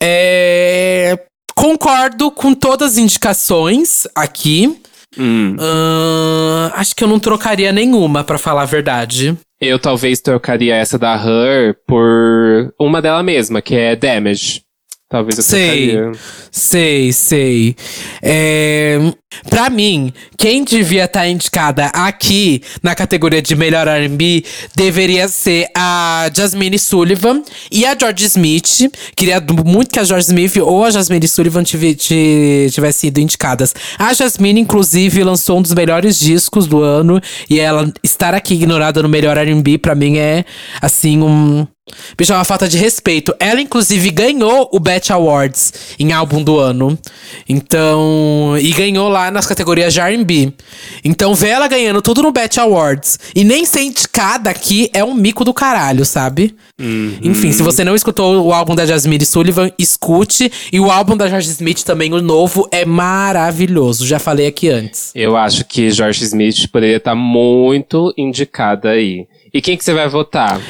É, Concordo com todas as indicações aqui. Hum. Ahn, acho que eu não trocaria nenhuma, pra falar a verdade. Eu talvez trocaria essa da Her por uma dela mesma, que é Damage. Talvez eu Sei. trocaria. Sei, sei. É, Pra mim, quem devia estar tá indicada aqui na categoria de melhor R&B deveria ser a Jasmine Sullivan e a George Smith. Queria muito que a George Smith ou a Jasmine Sullivan tivessem sido indicadas. A Jasmine, inclusive, lançou um dos melhores discos do ano e ela estar aqui ignorada no melhor R&B para mim é assim um Bicho, é uma falta de respeito. Ela, inclusive, ganhou o Bet Awards em álbum do ano. Então. E ganhou lá nas categorias de RB. Então, ver ela ganhando tudo no Bet Awards e nem ser indicada aqui é um mico do caralho, sabe? Uhum. Enfim, se você não escutou o álbum da Jasmine Sullivan, escute. E o álbum da George Smith também, o novo, é maravilhoso. Já falei aqui antes. Eu acho que George Smith poderia estar muito indicada aí. E quem que você vai votar?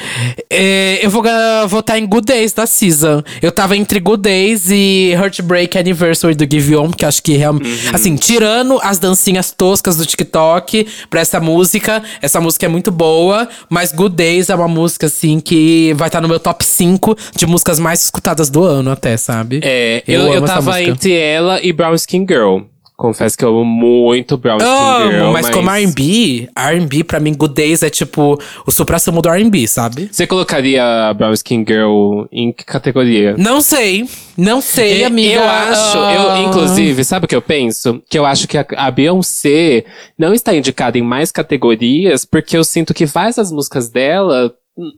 É, eu vou votar em Good Days da Season. Eu tava entre Good Days e Heartbreak Anniversary do Give On, que acho que realmente. Uhum. Assim, tirando as dancinhas toscas do TikTok pra essa música, essa música é muito boa, mas Good Days é uma música, assim, que vai estar tá no meu top 5 de músicas mais escutadas do ano, até, sabe? É, eu, eu, eu tava entre ela e Brown Skin Girl. Confesso que eu amo muito Brown Skin amo, Girl. Mas, mas como R&B, R&B pra mim, Good Days é tipo o supra-sumo do R&B, sabe? Você colocaria Brown Skin Girl em que categoria? Não sei. Não sei, amiga. Eu acho, eu, inclusive, sabe o que eu penso? Que eu acho que a, a Beyoncé não está indicada em mais categorias porque eu sinto que várias das músicas dela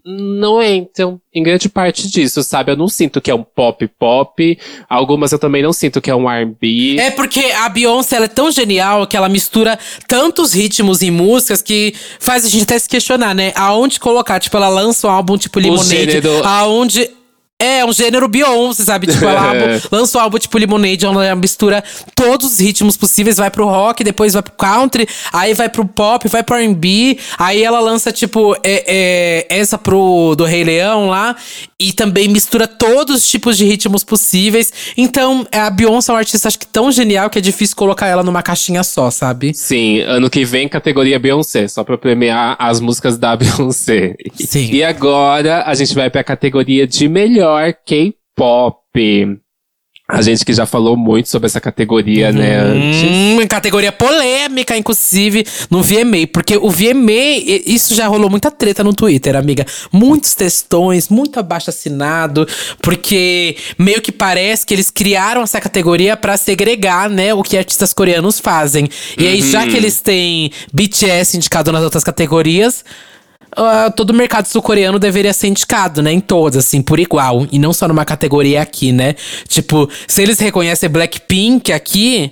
não entram em grande parte disso, sabe? Eu não sinto que é um pop pop. Algumas eu também não sinto que é um R&B. É porque a Beyoncé ela é tão genial que ela mistura tantos ritmos e músicas que faz a gente até se questionar, né? Aonde colocar? Tipo, ela lança um álbum tipo Lemonade. Gênero... Aonde é, um gênero Beyoncé, sabe? Tipo, ela lança o álbum tipo Lemonade, onde ela mistura todos os ritmos possíveis, vai pro rock, depois vai pro country, aí vai pro pop, vai pro R&B, aí ela lança, tipo, é, é, essa pro do Rei Leão lá, e também mistura todos os tipos de ritmos possíveis. Então, a Beyoncé é uma artista, acho que tão genial que é difícil colocar ela numa caixinha só, sabe? Sim, ano que vem categoria Beyoncé, só pra premiar as músicas da Beyoncé. Sim. E agora a gente vai pra categoria de melhor melhor K-pop. A gente que já falou muito sobre essa categoria, né, hum, né, antes. Categoria polêmica, inclusive, no VMA. Porque o VMA, isso já rolou muita treta no Twitter, amiga. Muitos textões, muito abaixo assinado. Porque meio que parece que eles criaram essa categoria para segregar, né, o que artistas coreanos fazem. E aí, já que uhum. eles têm BTS indicado nas outras categorias uh, todo o mercado sul-coreano deveria ser indicado, né? Em todas, assim, por igual. E não só numa categoria aqui, né? Tipo, se eles reconhecem Blackpink aqui.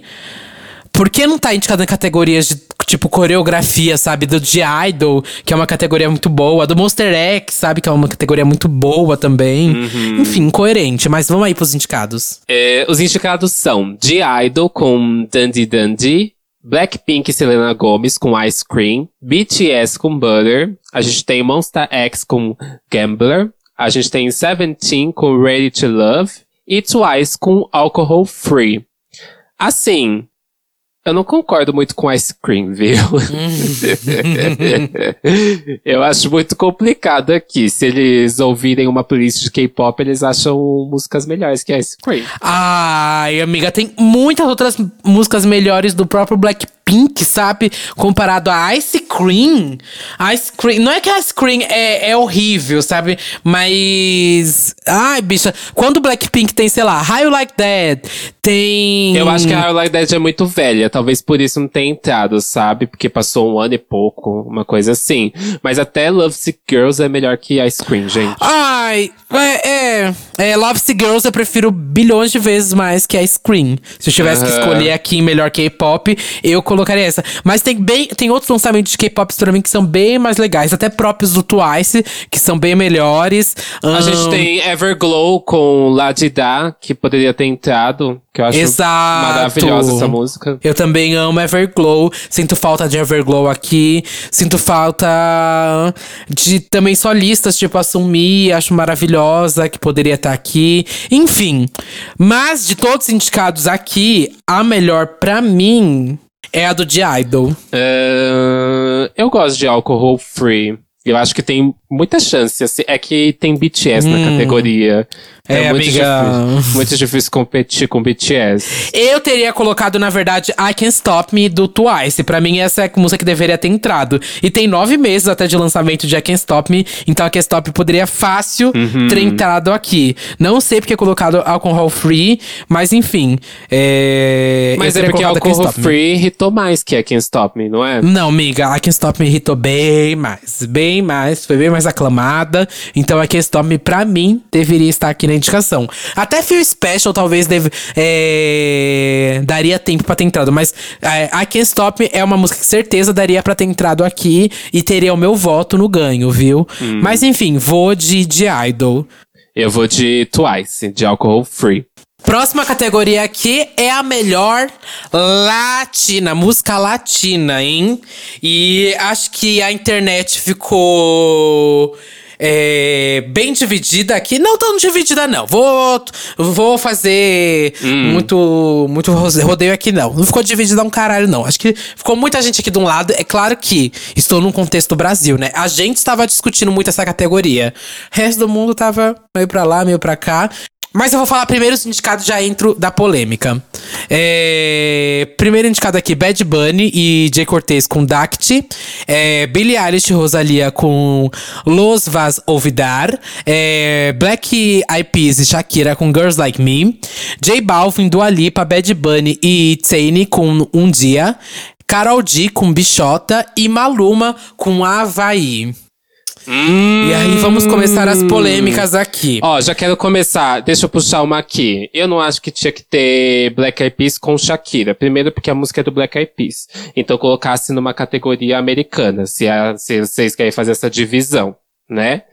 Por que não tá indicado em categorias de, tipo, coreografia, sabe? Do de Idol, que é uma categoria muito boa. Do Monster X, sabe? Que é uma categoria muito boa também. Uhum. Enfim, coerente. Mas vamos aí pros indicados. É, os indicados são de Idol com Dandy Dandy. Blackpink e Selena Gomez com Ice Cream, BTS com Butter, a gente tem Monster X com Gambler, a gente tem Seventeen com Ready to Love e Twice com Alcohol Free. Assim, eu não concordo muito com ice cream, viu? eu acho muito complicado aqui. Se eles ouvirem uma playlist de K-pop, eles acham músicas melhores que ice cream. Ai, amiga, tem muitas outras músicas melhores do próprio Blackpink Pink, sabe? Comparado a Ice Cream. Ice Cream. Não é que Ice Cream é, é horrível, sabe? Mas. Ai, bicha. Quando Blackpink tem, sei lá, How You Like That, tem. Eu acho que a How You Like That é muito velha. Talvez por isso não tenha entrado, sabe? Porque passou um ano e pouco, uma coisa assim. Mas até Love Sick Girls é melhor que Ice Cream, gente. Ai, é. é, é Love Sick Girls eu prefiro bilhões de vezes mais que Ice Cream. Se eu tivesse que escolher aqui melhor K-pop, eu colocaria colocaria essa. Mas tem bem. Tem outros lançamentos de K-pop pra mim que são bem mais legais. Até próprios do Twice, que são bem melhores. Um... A gente tem Everglow com Ladida, que poderia ter entrado. Que eu acho Exato. maravilhosa essa música. Eu também amo Everglow. Sinto falta de Everglow aqui. Sinto falta de também solistas, tipo a Sumi, acho maravilhosa, que poderia estar aqui. Enfim. Mas de todos os indicados aqui, a melhor pra mim é a do The Idol. Uh, eu gosto de Alcohol Free. Eu acho que tem muita chance. Assim, é que tem BTS na categoria. É, muito amiga. difícil. Muito difícil competir com BTS. Eu teria colocado, na verdade, I Can't Stop Me do Twice. Pra mim, essa é a música que deveria ter entrado. E tem nove meses até de lançamento de I Can't Stop Me. Então I Can't Stop Me poderia fácil Uhum. ter entrado aqui. Não sei porque é colocado Alcohol Free, mas enfim. É... Mas é porque I Alcohol Me. Free hitou mais que a Can't Stop Me, não é? Não, amiga, I Can't Stop Me irritou bem mais. Bem mais. Foi bem mais aclamada. Então, Can't Stop Me, pra mim, deveria estar aqui na indicação. Até Feel Special, talvez, deve, é, daria tempo pra ter entrado. Mas é, Can't Stop Me é uma música que certeza daria pra ter entrado aqui. E teria o meu voto no ganho, viu? Hum. Mas, enfim, vou de, de Idol. Eu vou de Twice, de Alcohol Free. Próxima categoria aqui é a melhor latina, música latina, hein? E acho que a internet ficou é, bem dividida aqui. Não tão dividida, não. Vou, vou fazer muito, muito rodeio aqui, não. Não ficou dividida um caralho, não. Acho que ficou muita gente aqui de um lado. É claro que estou num contexto Brasil, né? A gente estava discutindo muito essa categoria. O resto do mundo tava meio pra lá, meio pra cá. Mas eu vou falar primeiro os indicados, já entro da polêmica. É, primeiro indicado aqui, Bad Bunny e Jay Cortez com Dact. É, Billie Eilish e Rosalia com Los Vas Olvidar. É, Black Eyed Peas e Shakira com Girls Like Me. J Balvin, Dua Lipa, Bad Bunny e Tane com Um Dia. Carol D com Bichota e Maluma com Havaí. E aí vamos começar as polêmicas aqui. Ó, já quero começar. Deixa eu puxar uma aqui. Eu não acho que tinha que ter Black Eyed Peas com Shakira. Primeiro porque a música é do Black Eyed Peas. Então colocasse numa categoria americana, se, a- se vocês querem fazer essa divisão, né?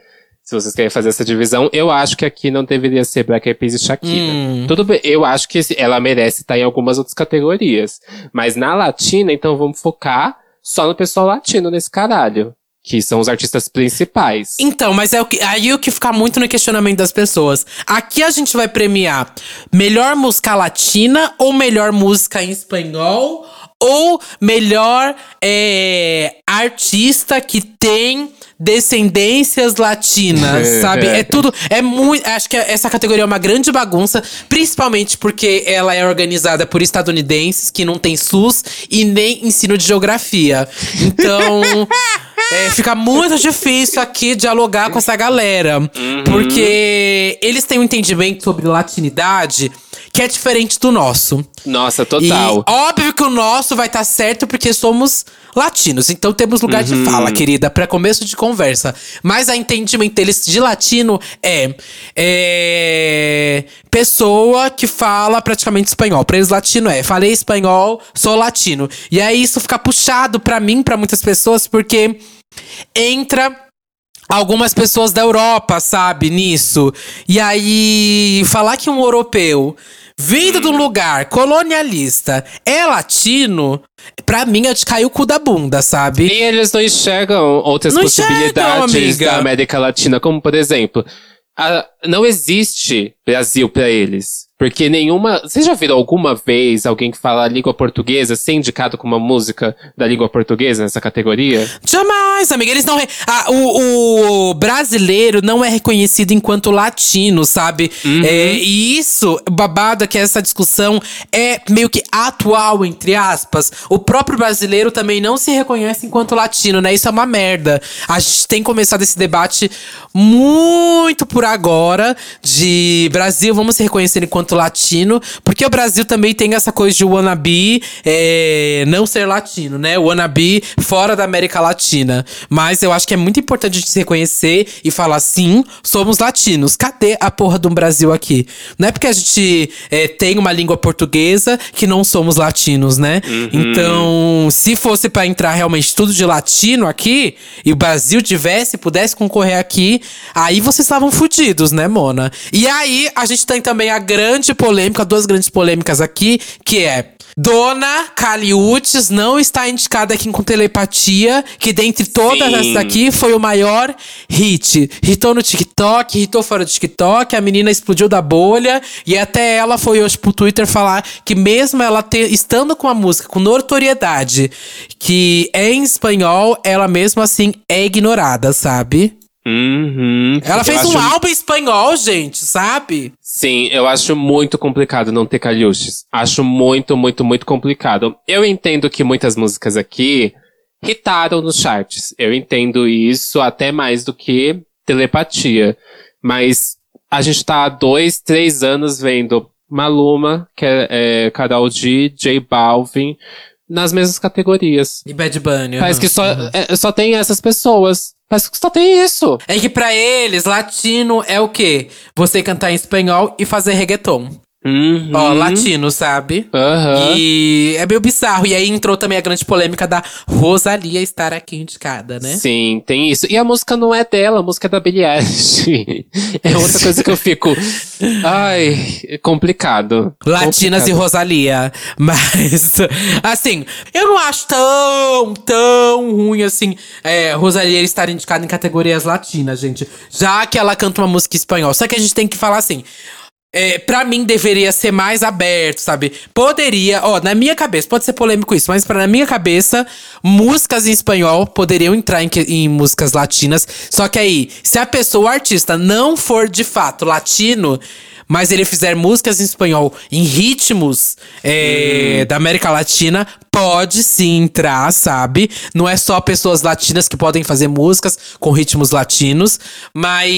Se vocês querem fazer essa divisão, eu acho que aqui não deveria ser Black Eyed Peas e Shakira. Hum. Tudo bem, eu acho que ela merece estar em algumas outras categorias. Mas na latina, então vamos focar só no pessoal latino nesse caralho. Que são os artistas principais. Então, mas é o que, aí o que fica muito no questionamento das pessoas. Aqui a gente vai premiar melhor música latina ou melhor música em espanhol ou melhor é, artista que tem descendências latinas, sabe? É tudo, é muito, acho que essa categoria é uma grande bagunça, principalmente porque ela é organizada por estadunidenses que não tem SUS e nem ensino de geografia. Então, é, fica muito difícil aqui dialogar com essa galera. Porque eles têm um entendimento sobre latinidade que é diferente do nosso. Nossa, total. E óbvio que o nosso vai estar certo porque somos latinos. Então temos lugar de fala, querida, para começo de conversa. Mas a entendimento deles de latino é, é pessoa que fala praticamente espanhol. Pra eles latino é, falei espanhol, sou latino. E aí isso fica puxado pra mim, pra muitas pessoas, porque entra algumas pessoas da Europa, sabe, nisso. E aí, falar que um europeu vindo de um lugar colonialista é latino, pra mim é de cair o cu da bunda, sabe? E eles não enxergam outras Não enxergam, possibilidades amiga. da América Latina, como por exemplo, a- não existe Brasil pra eles. Porque nenhuma. Vocês já viram alguma vez alguém que fala língua portuguesa ser indicado com uma música da língua portuguesa nessa categoria? Jamais, amiga. Eles não. re- Ah, o, o brasileiro não é reconhecido enquanto latino, sabe? É, e isso, babado é que essa discussão é meio que atual, entre aspas. O próprio brasileiro também não se reconhece enquanto latino, né? Isso é uma merda. A gente tem começado esse debate muito por agora de Brasil, vamos se reconhecer enquanto latino, porque o Brasil também tem essa coisa de wannabe é, não ser latino, né? Wannabe fora da América Latina. Mas eu acho que é muito importante a gente se reconhecer e falar sim, somos latinos. Cadê a porra do Brasil aqui? Não é porque a gente é, tem uma língua portuguesa que não somos latinos, né? Então, se fosse pra entrar realmente tudo de latino aqui, e o Brasil tivesse, pudesse concorrer aqui, aí vocês estavam fudidos, né, Mona? E aí a gente tem também a grande polêmica, duas grandes polêmicas aqui, que é Dona Caliutes não está indicada aqui com telepatia, que dentre todas Sim. essas aqui foi o maior hit. Hitou no TikTok, hitou fora do TikTok, a menina explodiu da bolha e até ela foi hoje pro Twitter falar que mesmo ela ter, estando com a música com notoriedade, que é em espanhol, ela mesmo assim é ignorada, sabe? Uhum. Ela Eu fez um acho- álbum espanhol, gente, sabe? Sim, eu acho muito complicado não ter Caliuches. Acho muito, muito, muito complicado. Eu entendo que muitas músicas aqui hitaram nos charts. Eu entendo isso até mais do que telepatia. Mas a gente tá há dois, três anos vendo Maluma, que é, é G, J Balvin, nas mesmas categorias. E Bad Bunny. Parece que só, é, só tem essas pessoas. Que só tem isso. É que pra eles, latino é o quê? Você cantar em espanhol e fazer reggaeton. Uhum. Ó, latino, sabe? Aham. E é meio bizarro. E aí entrou também a grande polêmica da Rosalia estar aqui indicada, né? Sim, tem isso. E a música não é dela, a música é da Billie Eilish. é outra coisa que eu fico. Ai, é complicado. Latinas e Complicado. Rosalia. Mas, assim, eu não acho tão, tão ruim assim é, Rosalia estar indicada em categorias latinas, gente. Já que ela canta uma música em espanhol. Só que a gente tem que falar assim. É, pra mim deveria ser mais aberto, sabe? Poderia, ó, na minha cabeça, pode ser polêmico isso, mas pra na minha cabeça, músicas em espanhol poderiam entrar em, em músicas latinas. Só que aí, se a pessoa, o artista, não for de fato latino, mas ele fizer músicas em espanhol em ritmos é, da América Latina, pode sim entrar, sabe? Não é só pessoas latinas que podem fazer músicas com ritmos latinos, mas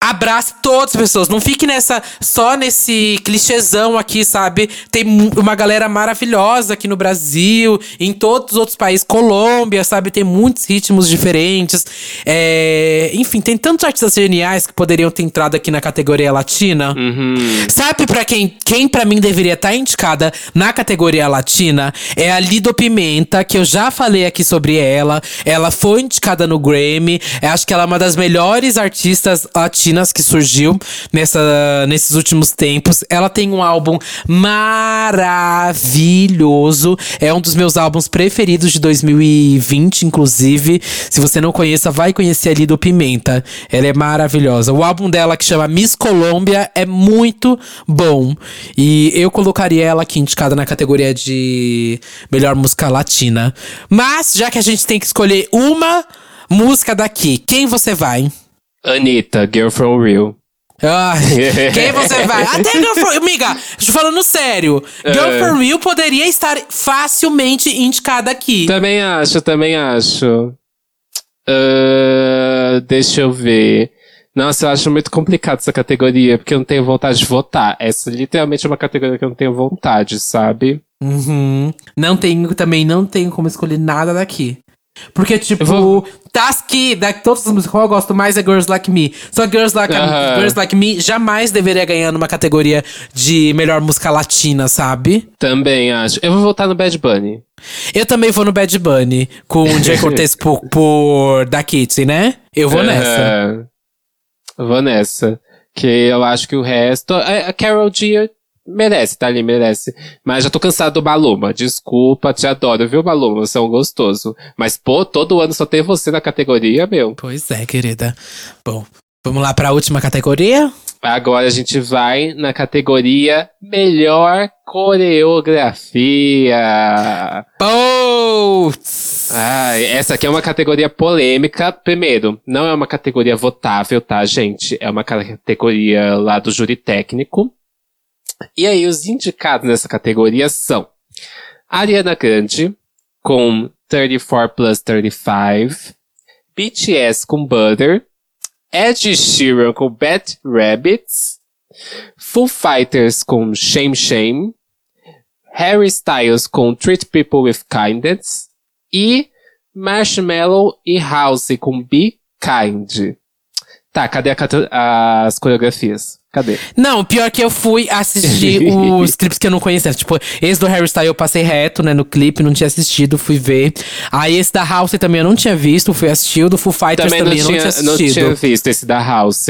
abrace todas as pessoas. Não fique nessa só nesse clichêzão aqui, sabe? Tem uma galera maravilhosa aqui no Brasil, em todos os outros países, Colômbia, sabe? Tem muitos ritmos diferentes. É, Enfim, tem tantos artistas geniais que poderiam ter entrado aqui na categoria latina. Uhum. Sabe pra quem, quem para mim deveria estar indicada na categoria latina? É a Lido Pimenta, que eu já falei aqui sobre ela. Ela foi indicada no Grammy. Eu acho que ela é uma das melhores artistas latinas que surgiu nessa, nesses últimos tempos. Ela tem um álbum maravilhoso. É um dos meus álbuns preferidos de 2020, inclusive. Se você não conheça, vai conhecer a Lido Pimenta. Ela é maravilhosa. O álbum dela, que chama Miss Colômbia, é muito bom. E eu colocaria ela aqui indicada na categoria de melhor música latina. Mas, já que a gente tem que escolher uma música daqui, quem você vai? Anitta, Girl From Real. Ai, quem você vai? Até Girl From Amiga, falando sério. Girl É. From Real poderia estar facilmente indicada aqui. Também acho, também acho. Ah, deixa eu ver. Nossa, eu acho muito complicado essa categoria, porque eu não tenho vontade de votar. Essa literalmente é uma categoria que eu não tenho vontade, sabe? Uhum. Não tenho, também não tenho como escolher nada daqui. Porque, tipo, vou- que, da todas as músicas que eu gosto mais é Girls Like Me. Só Girls Like, Aham. Girls like Me jamais deveria ganhar numa categoria de melhor música latina, sabe? Também acho. Eu vou votar no Bad Bunny. Eu também vou no Bad Bunny, com o Jay Cortez por, por Da Kitty, né? Eu vou nessa. Aham. Eu vou nessa. Que eu acho que o resto. A a Carol G merece, tá ali, merece. Mas já tô cansado do Maluma. Desculpa, te adoro, viu, Maluma? Você é um gostoso. Mas, pô, todo ano só tem você na categoria, meu. Pois é, querida. Bom, vamos lá pra última categoria? Agora a gente vai na categoria Melhor Coreografia. Putz! Ai, essa aqui é uma categoria polêmica. Primeiro, não é uma categoria votável, tá, gente? É uma categoria lá do júri técnico. E aí, os indicados nessa categoria são Ariana Grande, com 34 plus 35, BTS com Butter, Ed Sheeran com Bad Rabbits, Foo Fighters com Shame Shame, Harry Styles com Treat People with Kindness e Marshmallow e House com Be Kind. Tá, cadê a as coreografias? Cadê? Não, pior que eu fui assistir os clipes que eu não conhecia. Tipo, esse do Harry Styles eu passei reto, né, no clipe, não tinha assistido, fui ver. Aí esse da House também eu não tinha visto, fui assistir. O do Foo Fighters Também também, não eu não tinha, tinha não assistido. tinha visto esse da House.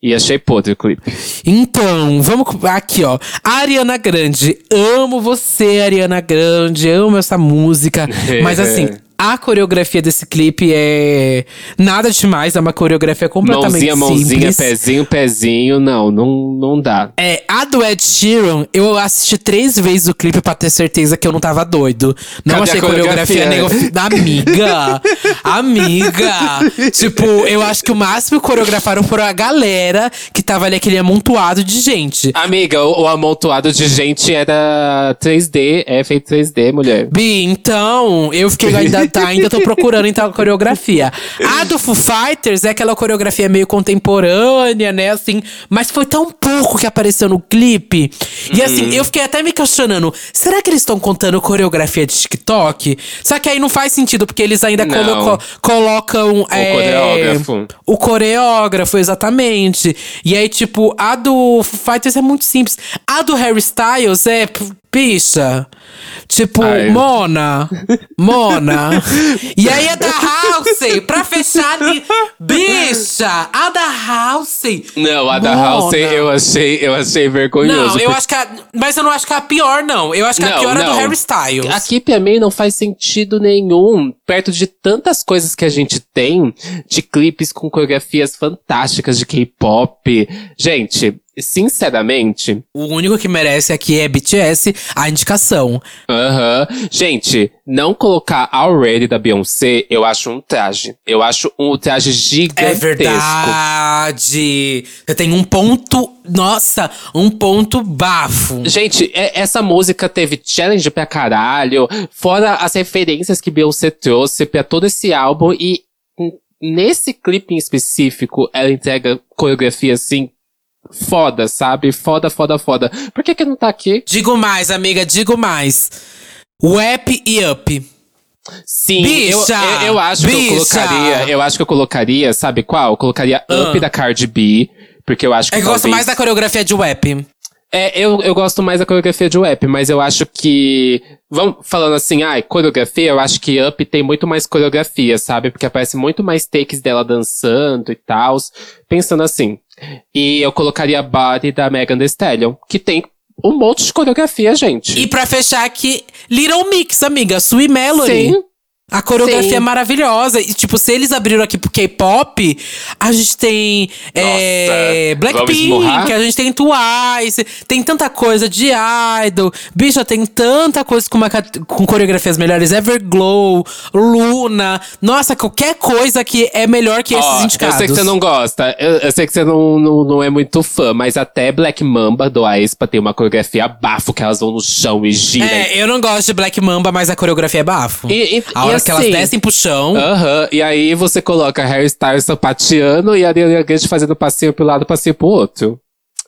E achei podre o clipe. Então, vamos aqui, ó. Ariana Grande. Amo você, Ariana Grande. Amo essa música. Mas assim, a coreografia desse clipe é nada demais. É uma coreografia completamente Mãozinha, mãozinha, simples. pezinho, pezinho. Não, não, não dá. É, a do Ed Sheeran, eu assisti três vezes o clipe pra ter certeza que eu não tava doido. Não Cadê a achei coreografia, coreografia? nem Amiga! amiga! Tipo, eu acho que o máximo que coreografaram foram a galera que tava ali, aquele amontoado de gente. Amiga, o, o amontoado de gente era 3D, é feito 3D, mulher. Bi, então, eu fiquei ainda, tá, ainda tô procurando então a coreografia. A do Foo Fighters é aquela coreografia meio contemporânea, né, assim, mas foi tão pouco que apareceu no clipe. E assim, eu fiquei até me questionando, será que eles estão contando coreografia de TikTok? Só que aí não faz sentido, porque eles ainda coloco- colocam é, coreógrafo. o coreógrafo, exatamente. E aí, tipo, a do Foo Fighters é muito simples. A do Harry Styles é, p- bicha. Tipo, Ai. Mona. Mona. e aí a da House, pra fechar. ni- Bicha! A da House. Não, a da Mona. House eu achei, eu achei vergonhoso. Não, eu acho que a, Mas eu não acho que é a pior, não. Eu acho que a Não, pior é a do não. Harry Styles. Aqui pra mim não faz sentido nenhum, perto de tantas coisas que a gente tem, de clipes com coreografias fantásticas de K-pop. Gente, sinceramente, O único que merece aqui é BTS, a indicação. aham. Gente, não colocar Already da Beyoncé, eu acho um traje. Eu acho um traje É gigantesco. verdade. Eu tenho um ponto. Nossa, um ponto bafo. Gente, é- essa música teve challenge pra caralho, fora as referências que Beyoncé trouxe pra todo esse álbum e nesse clipe em específico, ela entrega coreografia assim foda, sabe? Foda, foda, foda. Por que que não tá aqui? Digo mais, amiga, digo mais. Wap e Up. Sim, Bicha! eu, eu, eu acho que eu Bicha! colocaria, eu acho que eu colocaria, sabe qual? Eu colocaria Ah. Up da Cardi B, porque eu acho que eu gosto talvez- mais da coreografia de Wap. É, eu, eu gosto mais da coreografia de Up, mas eu acho que. Vamos falando assim, ai, coreografia, eu acho que Up tem muito mais coreografia, sabe? Porque aparece muito mais takes dela dançando e tal. Pensando assim. E eu colocaria Body da Megan Thee Stallion, que tem um monte de coreografia, gente. E pra fechar aqui, Little Mix, amiga, Sweet Melody. Sim. A coreografia Sim. é maravilhosa. E, tipo, se eles abriram aqui pro K-pop, a gente tem é, Blackpink, a gente tem Twice, tem tanta coisa de idol. Bicha, tem tanta coisa com, uma, com coreografias melhores. Everglow, Luna. Nossa, qualquer coisa que é melhor que esses indicados. Eu sei que você não gosta, eu, eu sei que você não, não, não é muito fã, mas até Black Mamba do Aespa tem uma coreografia bafo, que elas vão no chão e giram. É, eu não gosto de Black Mamba, mas a coreografia é bafo. E- e- a e hora que elas descem pro chão. Aham, e aí você coloca Harry Styles sapateando e a Ariana Grande fazendo passeio pro lado, passeio pro outro.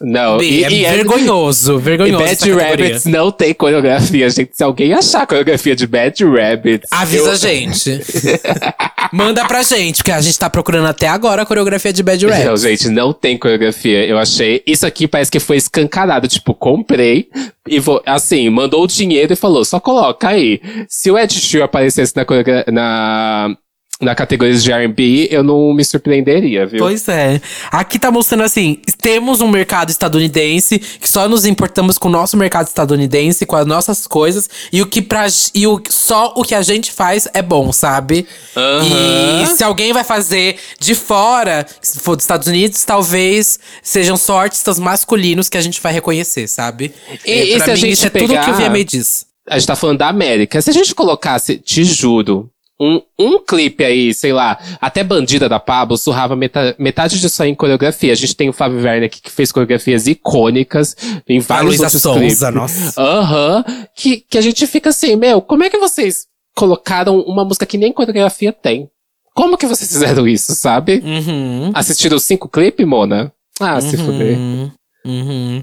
Não, Bi, e, é e vergonhoso, E vergonhoso. essa Bad. Rabbits não tem coreografia, gente. Se alguém achar a coreografia de Bad Rabbits. Avisa eu- a gente. Manda pra gente, porque a gente tá procurando até agora a coreografia de Bad Rap. Não, gente, não tem coreografia. Eu achei. Isso aqui parece que foi escancarado. Tipo, comprei e vou. Assim, mandou o dinheiro e falou: só coloca aí. Se o Ed Sheeran aparecesse na, na, na categoria de RB, eu não me surpreenderia, viu? Pois é. Aqui tá mostrando assim: temos um mercado estadunidense, que só nos importamos com o nosso mercado estadunidense, com as nossas coisas, e o que pra, e o, só o que a gente faz é bom, sabe? Aham. E se alguém vai fazer de fora, se for dos Estados Unidos, talvez sejam só artistas masculinos que a gente vai reconhecer, sabe? E- É, e se a mim, gente isso é tudo que o pegar- VMA diz. A gente tá falando da América. Se a gente colocasse, te juro, um, um clipe aí, sei lá, até Bandida da Pablo surrava meta- metade disso aí em coreografia. A gente tem o Fábio Werner aqui que fez coreografias icônicas em vários Luísa outros Sonza, clipes. nossa. Aham. que, que a gente fica assim, meu, como é que vocês colocaram uma música que nem coreografia tem? Como que vocês fizeram isso, sabe? Uhum. Assistiram cinco clipes, Mona? Ah, se fuder. Uhum. Uhum.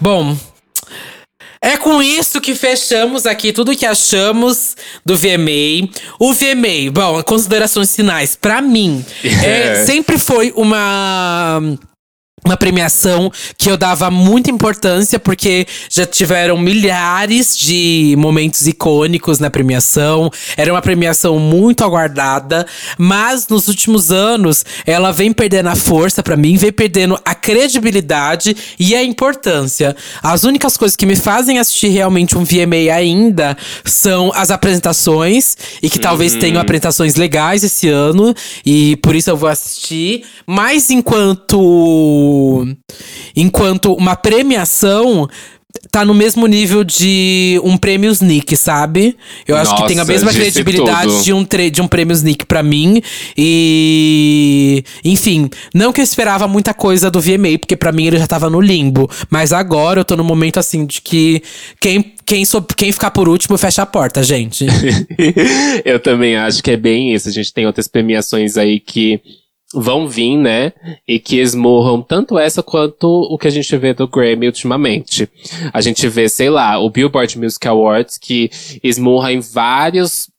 Bom, é com isso que fechamos aqui tudo que achamos do VMA. O VMA, bom, considerações finais, pra mim, É. sempre foi uma uma premiação que eu dava muita importância, porque já tiveram milhares de momentos icônicos na premiação. Era uma premiação muito aguardada, mas nos últimos anos ela vem perdendo a força para mim, vem perdendo a credibilidade e a importância. As únicas coisas que me fazem assistir realmente um VMA ainda são as apresentações, e que talvez Uhum. tenham apresentações legais esse ano, e por isso eu vou assistir. Mas enquanto. Enquanto uma premiação. Tá no mesmo nível de um prêmio Sneak, sabe? Eu acho que tem a Nossa, mesma credibilidade tudo. de um, de um prêmio Sneak pra mim. E. Enfim, não que eu esperava muita coisa do VMA, porque pra mim ele já tava no limbo. Mas agora eu tô no momento assim de que quem, quem, sou, quem ficar por último fecha a porta, gente. eu também acho que é bem isso. A gente tem outras premiações aí que vão vir, né? E que esmurram tanto essa quanto o que a gente vê do Grammy ultimamente. A gente vê, sei lá, o Billboard Music Awards que esmurra em vários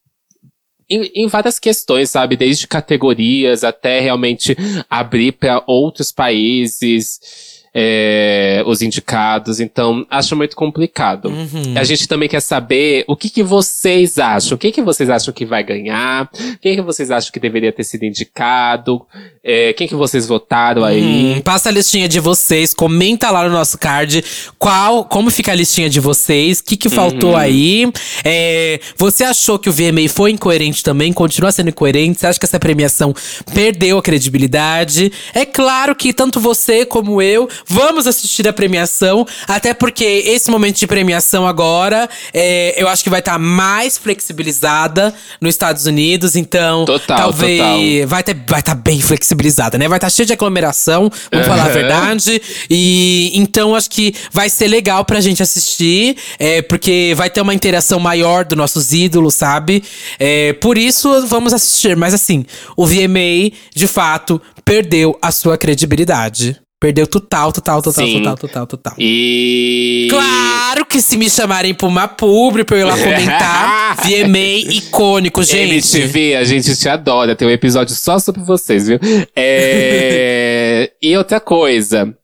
em, em várias questões, sabe? Desde categorias até realmente abrir para outros países é, os indicados. Então, acho muito complicado. Uhum. A gente também quer saber o que, que vocês acham. O que, que vocês acham que vai ganhar? Quem que vocês acham que deveria ter sido indicado? É, quem que vocês votaram aí? Hum, passa a listinha de vocês, comenta lá no nosso card qual, como fica a listinha de vocês, o que, que faltou aí. É, você achou que o VMA foi incoerente também? Continua sendo incoerente? Você acha que essa premiação perdeu a credibilidade? É claro que tanto você como eu vamos assistir a premiação, até porque esse momento de premiação agora, é, eu acho que vai estar mais flexibilizada nos Estados Unidos, então Total, talvez total. vai estar vai tá bem flexibilizada, né? Vai estar cheio de aglomeração, vamos falar a verdade. E então acho que vai ser legal pra gente assistir, é, porque vai ter uma interação maior dos nossos ídolos, sabe? É, por isso vamos assistir. Mas assim, o VMA, de fato, perdeu a sua credibilidade. Perdeu total, total, total, Sim. total, total, total. E. Claro que se me chamarem pra uma publi pra eu ir lá comentar, VMA icônico, gente. MTV, a gente te adora. Tem um episódio só sobre vocês, viu? É... e outra coisa.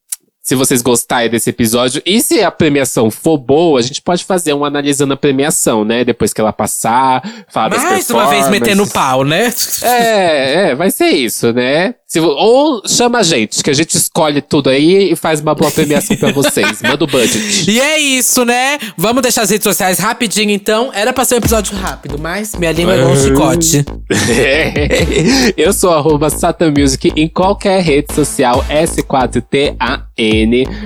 Se vocês gostarem desse episódio, e se a premiação for boa, a gente pode fazer um analisando a premiação, né? Depois que ela passar, falar das Mais uma vez metendo performances. pau, né? É, é, vai ser isso, né? Se, ou chama a gente, que a gente escolhe tudo aí e faz uma boa premiação pra vocês. Manda o budget. E é isso, né? Vamos deixar as redes sociais rapidinho, então. Era pra ser um episódio rápido, mas minha língua é igual um chicote. Eu sou arroba Satan Music em qualquer rede social, S4TAN.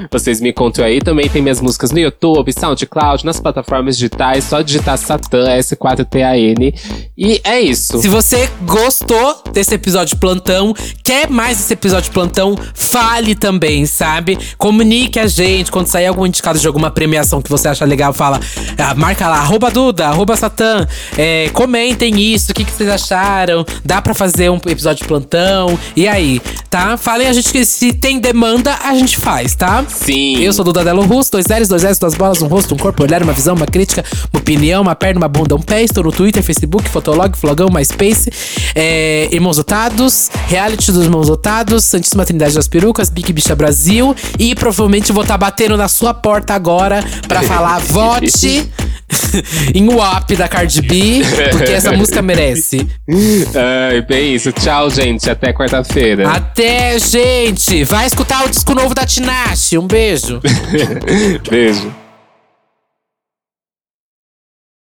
Vocês me encontram aí. Também tem minhas músicas no YouTube, SoundCloud, nas plataformas digitais. Só digitar Satan, S4TAN. E é isso. Se você gostou desse episódio de plantão, quer mais esse episódio de plantão, fale também, sabe? Comunique a gente quando sair algum indicado de alguma premiação que você acha legal, fala, ah, marca lá, arroba Duda, arroba Satã, é, comentem isso, o que, que vocês acharam, dá pra fazer um episódio de plantão, e aí, tá? Falem a gente que se tem demanda, a gente faz, tá? Sim. Eu sou Duda Delo Russo, dois L's, dois S, duas bolas, um rosto, um corpo, um olhar, uma visão, uma crítica, uma opinião, uma perna, uma bunda, um pé. Estou no Twitter, Facebook, Fotolog, Flogão, MySpace, é, Irmãos Otados, Reality dos Irmãos Otados, Santíssima Trindade das Perucas, Big Bicha Brasil. E provavelmente vou estar batendo na sua porta agora pra falar vote em WAP da Cardi B, porque essa música merece. Ai, bem isso. Tchau, gente. Até quarta-feira. Até, gente! Vai escutar o disco novo da Tinashe. Um beijo. Beijo.